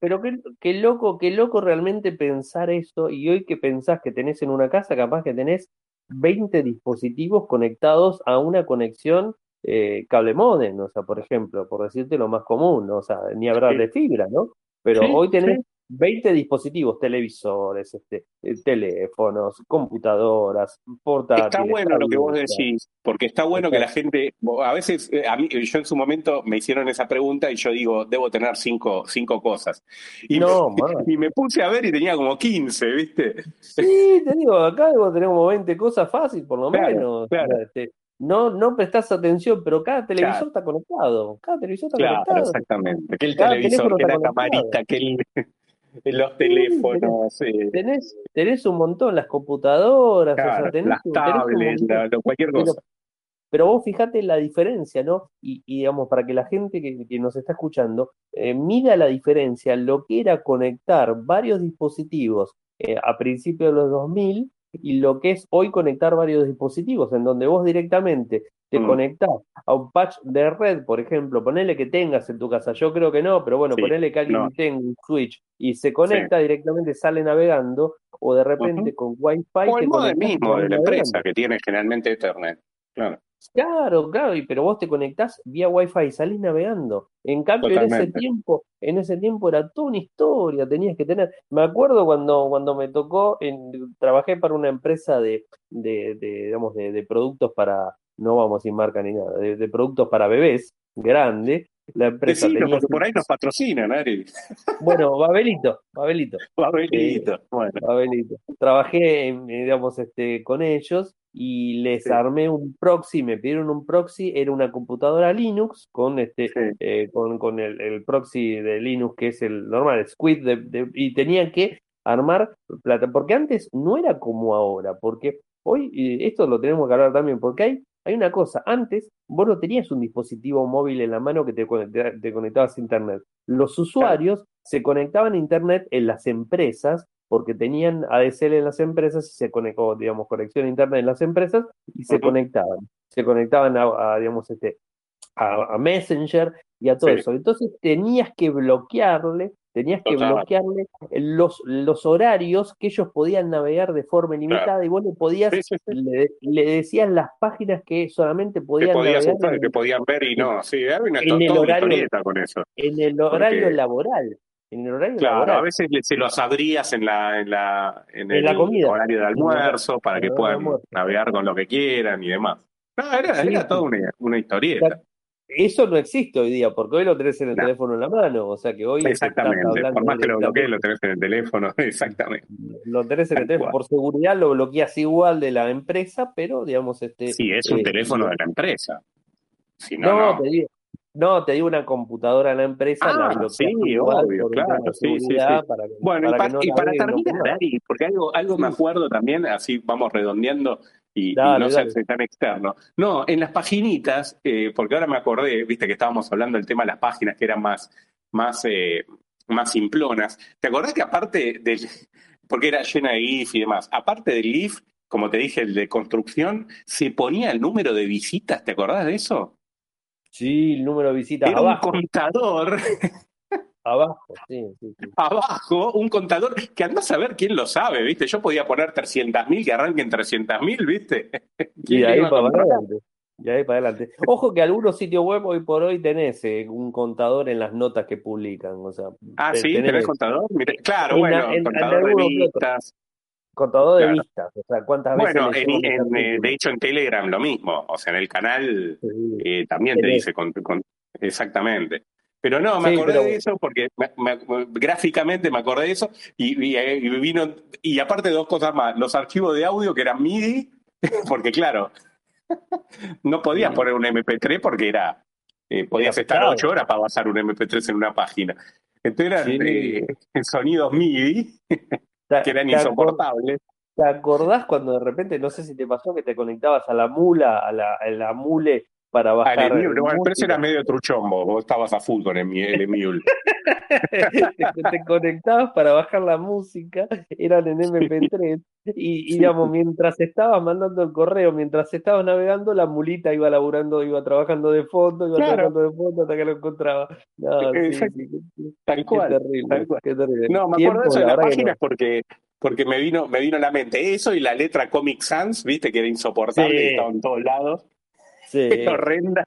Pero, qué, qué loco, qué loco realmente pensar esto. Y hoy que pensás que tenés en una casa, capaz que tenés 20 dispositivos conectados a una conexión eh, cable modem, o sea, por ejemplo, por decirte lo más común, o sea, ni hablar Sí. de fibra, ¿no? Pero Sí, hoy tenés. 20 dispositivos, televisores, este, eh, teléfonos, computadoras, portátiles, Está bueno lo que vos decís, porque está bueno que la gente, a veces, eh, a mí, yo en su momento me hicieron esa pregunta y yo digo, debo tener cinco, cinco cosas. Y, No, me, (laughs) y me puse a ver y tenía como 15, ¿viste? Sí, te digo, acá vos tenés como 20 cosas fácil, por lo Claro, menos. Claro. este, no, no prestás atención, pero cada televisor Claro. está conectado. Cada televisor está Claro, conectado. exactamente. Que el Cada televisor, que la camarita, que el- (laughs) los teléfonos, eh, Tenés, tenés un montón, las computadoras, o sea, tenés, las un- tenés un tablets, la- cualquier Pero, cosa. pero vos fijate la diferencia, ¿no? Y, y, digamos, para que la gente que, que nos está escuchando eh, mida la diferencia, lo que era conectar varios dispositivos eh, a principios de los 2000 y lo que es hoy conectar varios dispositivos, en donde vos directamente te Mm. conectás a un patch de red, por ejemplo, ponele que tengas en tu casa, yo creo que no, pero bueno, Sí, ponele que alguien no. tenga un switch y se conecta directamente, sale navegando, o de repente con Wi-Fi O el modem mismo de la navegando. empresa, que tiene generalmente Ethernet. Claro, Claro, claro, y pero vos te conectás vía Wi-Fi y salís navegando. En cambio, en ese tiempo, en ese tiempo era toda una historia, tenías que tener. Me acuerdo cuando, cuando me tocó, en, trabajé para una empresa de, de, de, digamos, de, de productos para, no vamos sin marca ni nada, de, de productos para bebés, grande. La empresa porque por ahí nos patrocinan, Ari. bueno, Babelito, Babelito. Babelito. Bueno, Abelito. Trabajé, eh, digamos, este, con ellos y les Sí. armé un proxy, me pidieron un proxy, era una computadora Linux con este, sí. eh, con, con el, el proxy de Linux que es el normal, el Squid, de- de- y tenía que armar plata, porque antes no era como ahora, porque hoy, y esto lo tenemos que hablar también, porque hay, hay una cosa, antes vos no tenías un dispositivo móvil en la mano que te, conecta- te conectabas a internet. Los usuarios se conectaban a internet en las empresas porque tenían ADSL en las empresas y se conectó, digamos, conexión a internet en las empresas y se conectaban. Se conectaban a, a, digamos, este, a, a Messenger y a todo Sí. eso. Entonces tenías que bloquearle, tenías que Total. bloquearle los, los horarios que ellos podían navegar de forma ilimitada y vos le podías, Sí, sí, sí. le, le decías las páginas que solamente Que podían podías navegar usar, que podían ver y no. Sí, una, en el horario- con eso. en el horario Porque- laboral. En el horario Claro, laboral. a veces se los abrías en la, en la, en En el la comida. horario de almuerzo para que puedan navegar con lo que quieran y demás. No, era, era toda una, una historieta. Eso no existe hoy día, porque hoy lo tenés en el No. teléfono en la mano, o sea que hoy Exactamente. Por más que lo bloquees, lo tenés en el teléfono. (laughs) Exactamente. Lo tenés en el teléfono, por seguridad lo bloqueas igual de la empresa, pero digamos este. Sí, es un eh, teléfono de la empresa. Si no, No, no. te digo, no, te digo una computadora en la empresa, la Ah, bloqueas sí, obvio, claro, sí, sí, sí. para que, Bueno, y, para no y para terminar, porque algo, algo me acuerdo también, así vamos redondeando y, no se dale. hace tan externo. No, en las paginitas, eh, porque ahora me acordé, viste que estábamos hablando del tema de las páginas que eran más, más, eh, más simplonas. ¿Te acordás que aparte del, porque era llena de GIF y demás, aparte del GIF, como te dije, el de construcción, se ponía el número de visitas, ¿te acordás de eso? Sí, el número de visitas Era un contador abajo, sí, sí, sí. abajo un contador que andás a ver quién lo sabe, ¿viste? Yo podía poner 300.000 que arranquen 300.000, ¿viste? (laughs) Y ¿Quién de le ahí para adelante. Y ahí para adelante. Ojo que algunos sitios web hoy por hoy tenés eh, un contador en las notas que publican. O sea, Ah, sí, tenés contador. Claro, En- bueno, en- en contador de vistas. contador de vistas. O sea, cuántas veces Bueno, eh, de hecho en Telegram lo mismo. O sea, en el canal Sí. eh, también te dice con, con- exactamente. Pero no, me Sí, acordé pero- de eso porque me- me- gráficamente me acordé de eso y, y- y vino, y aparte dos cosas más, los archivos de audio que eran MIDI, (laughs) porque claro, (laughs) no podías poner un MP3 porque era, eh, podías estar ocho horas para basar un MP3 en una página. Entonces eran Sí. eh, (laughs) sonidos MIDI ¿Te- que eran insoportables. ¿Te acordás cuando de repente, no sé si te pasó, que te conectabas a la mula, a la, a la mule para Ah, el bajar Emule, bueno, pero ese música? era medio truchombo, vos estabas a full con el, el Emule. (laughs) te, conectabas para bajar la música, eran en MP3, y, y, digamos, mientras estabas mandando el correo, mientras estabas navegando, la mulita iba laburando, iba trabajando de fondo, iba Claro. trabajando de fondo hasta que lo encontraba. No, sí, Exacto. sí, qué, Tal qué cual. terrible, tal cual. qué terrible. No, me acuerdo de eso de la páginas porque, porque me vino, me vino a la mente eso y la letra Comic Sans, viste, que era insoportable, Sí. y estaba en todos lados. Sí, (laughs) horrenda.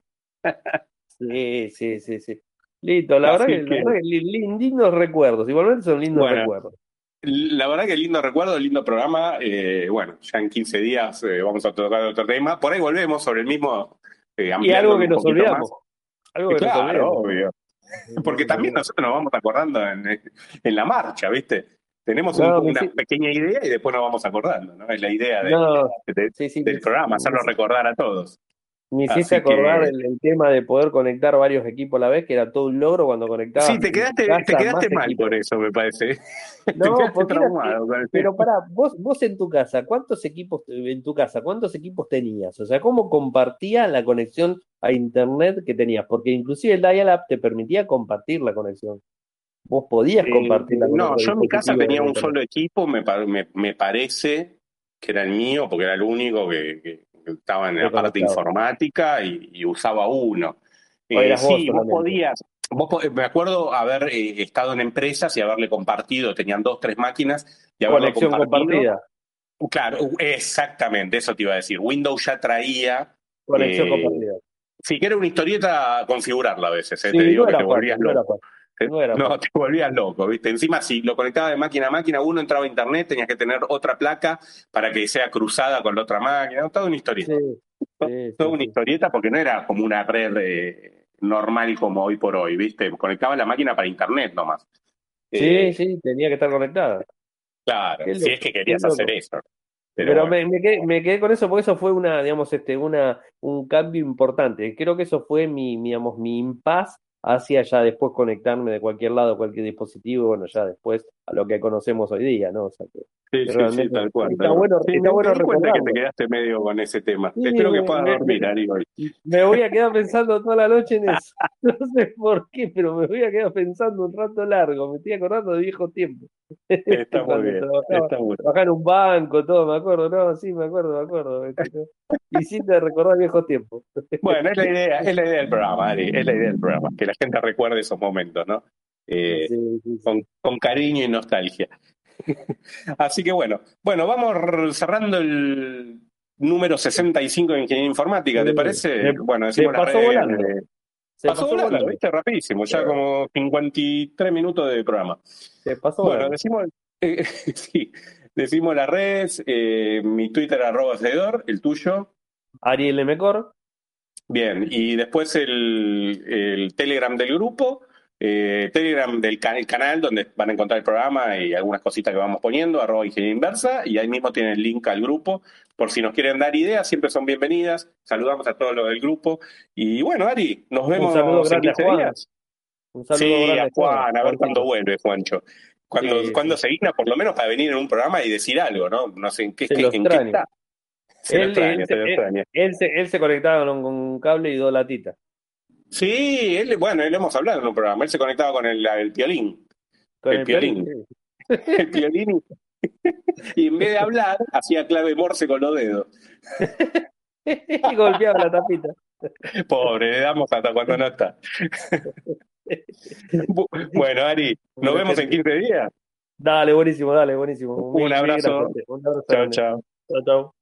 sí, sí, sí, sí. Listo, la Así verdad que, la que- verdad lindos recuerdos, igualmente son lindos Bueno, recuerdos. La verdad que lindo recuerdo, lindo programa. Eh, bueno, ya en 15 días eh, vamos a tocar otro tema. Por ahí volvemos sobre el mismo. eh, Y algo que nos olvidamos. Algo que nos Claro, olvidamos. obvio. Porque también nosotros nos vamos acordando en, en la marcha, ¿viste? Tenemos un- una sí- pequeña idea y después nos vamos acordando, ¿no? Es la idea de- No, de- sí, sí, del programa, hacerlo recordar a todos. Me hiciste Así que- acordar el, el tema de poder conectar varios equipos a la vez, que era todo un logro cuando conectabas. Sí, te quedaste, te quedaste mal equipos. por eso, me parece. (laughs) te No, quedaste porque era- traumado el Pero pará, vos, vos en tu casa, ¿cuántos equipos en tu casa, cuántos equipos tenías? O sea, ¿cómo compartías la conexión a internet que tenías? Porque inclusive el dial-up te permitía compartir la conexión. Vos podías Eh, compartir la no, conexión. yo en mi casa tenía un solo equipo, me, me, me parece que era el mío, porque era el único que estaba en la parte informática y, y usaba uno. Eh, vos sí, vos podías. Vos, po- me acuerdo haber eh, estado en empresas y haberle compartido, tenían dos, tres máquinas y haberlo Conexión compartido. compartida. Claro, exactamente, eso te iba a decir. Windows ya traía, Conexión Eh, compartida. sí que era una historieta configurarla a veces, eh, Sí, te digo no que te volvías loco. No era No, fácil. te volvías loco, ¿viste? Encima, si lo conectaba de máquina a máquina, uno entraba a internet, tenías que tener otra placa para que sea cruzada con la otra máquina. Toda una historieta. Sí, sí, Toda sí, una historieta porque no era como una red eh, normal como hoy por hoy, ¿viste? Conectaba la máquina para internet nomás. Sí, Eh, sí, tenía que estar conectada. Claro, si loco, es que querías hacer eso. Pero, Pero, bueno. me, me quedé, me quedé con eso porque eso fue una, digamos, este, una, un cambio importante. Creo que eso fue mi, mi, digamos, mi impas hacia ya después conectarme de cualquier lado, cualquier dispositivo, bueno, ya después a lo que conocemos hoy día, ¿no? O sea que Sí, sí, sí, tal cual. está tal bueno- Sí, está bueno que te quedaste medio con ese tema. Sí, Espero que puedas dormir, Ari, hoy. me voy a quedar pensando toda la noche en eso. (laughs) (laughs) No sé por qué, pero me voy a quedar pensando un rato largo. Me estoy acordando de viejos tiempos. Está muy bien. trabajaba- Está muy Trabajaba en un banco, todo, me acuerdo, no, sí, me acuerdo, me acuerdo. (laughs) hiciste recordar viejos tiempos. Bueno, es la idea, es la idea del programa, Ari, es la idea del programa, que la gente recuerde esos momentos, ¿no? Eh, Sí, sí, sí. con, con cariño y nostalgia. (laughs) Así que bueno, bueno, vamos cerrando el número 65 de Ingeniería Informática, ¿te parece? Bueno, decimos pasó volando. eh, Se pasó volando, ¿viste? Rapidísimo, ya Sí. como 53 minutos de programa. Se pasó Bueno, volando. decimos, eh, (laughs) sí, decimos las redes, eh, mi Twitter arroba seguidor, el tuyo. Ariel M. Cor, Bien, y después el, el Telegram del grupo, eh, Telegram del ca- el canal donde van a encontrar el programa y algunas cositas que vamos poniendo, arroba ingeniería inversa, y ahí mismo tienen el link al grupo. Por si nos quieren dar ideas, siempre son bienvenidas. Saludamos a todos los del grupo. Y bueno, Ari, nos vemos saludo en grande a 15 Juan. días. un saludo Sí, grande a Juan, a ver cuándo vuelve, Juancho. Cuando, Sí, cuando sí. se digna, por lo menos para venir en un programa y decir algo, ¿no? No sé en qué, qué- en qué está. Se Él- extraña, él- se él-. Él se, conectaba con, con un cable y dos latitas. Sí, él, bueno, él hemos hablado en un programa. Él se conectaba con el, el piolín. Con El el piolín. piolín, (laughs) El piolín. Y, en vez de hablar, hacía clave morse con los dedos. (laughs) Y golpeaba la tapita. Pobre, le damos hasta cuando no está. (laughs) Bu- Bueno, Ari, nos vemos en 15 días. Dale, buenísimo, dale, buenísimo. Un abrazo. gracias. Un abrazo. Chao, chao. Chao, chao.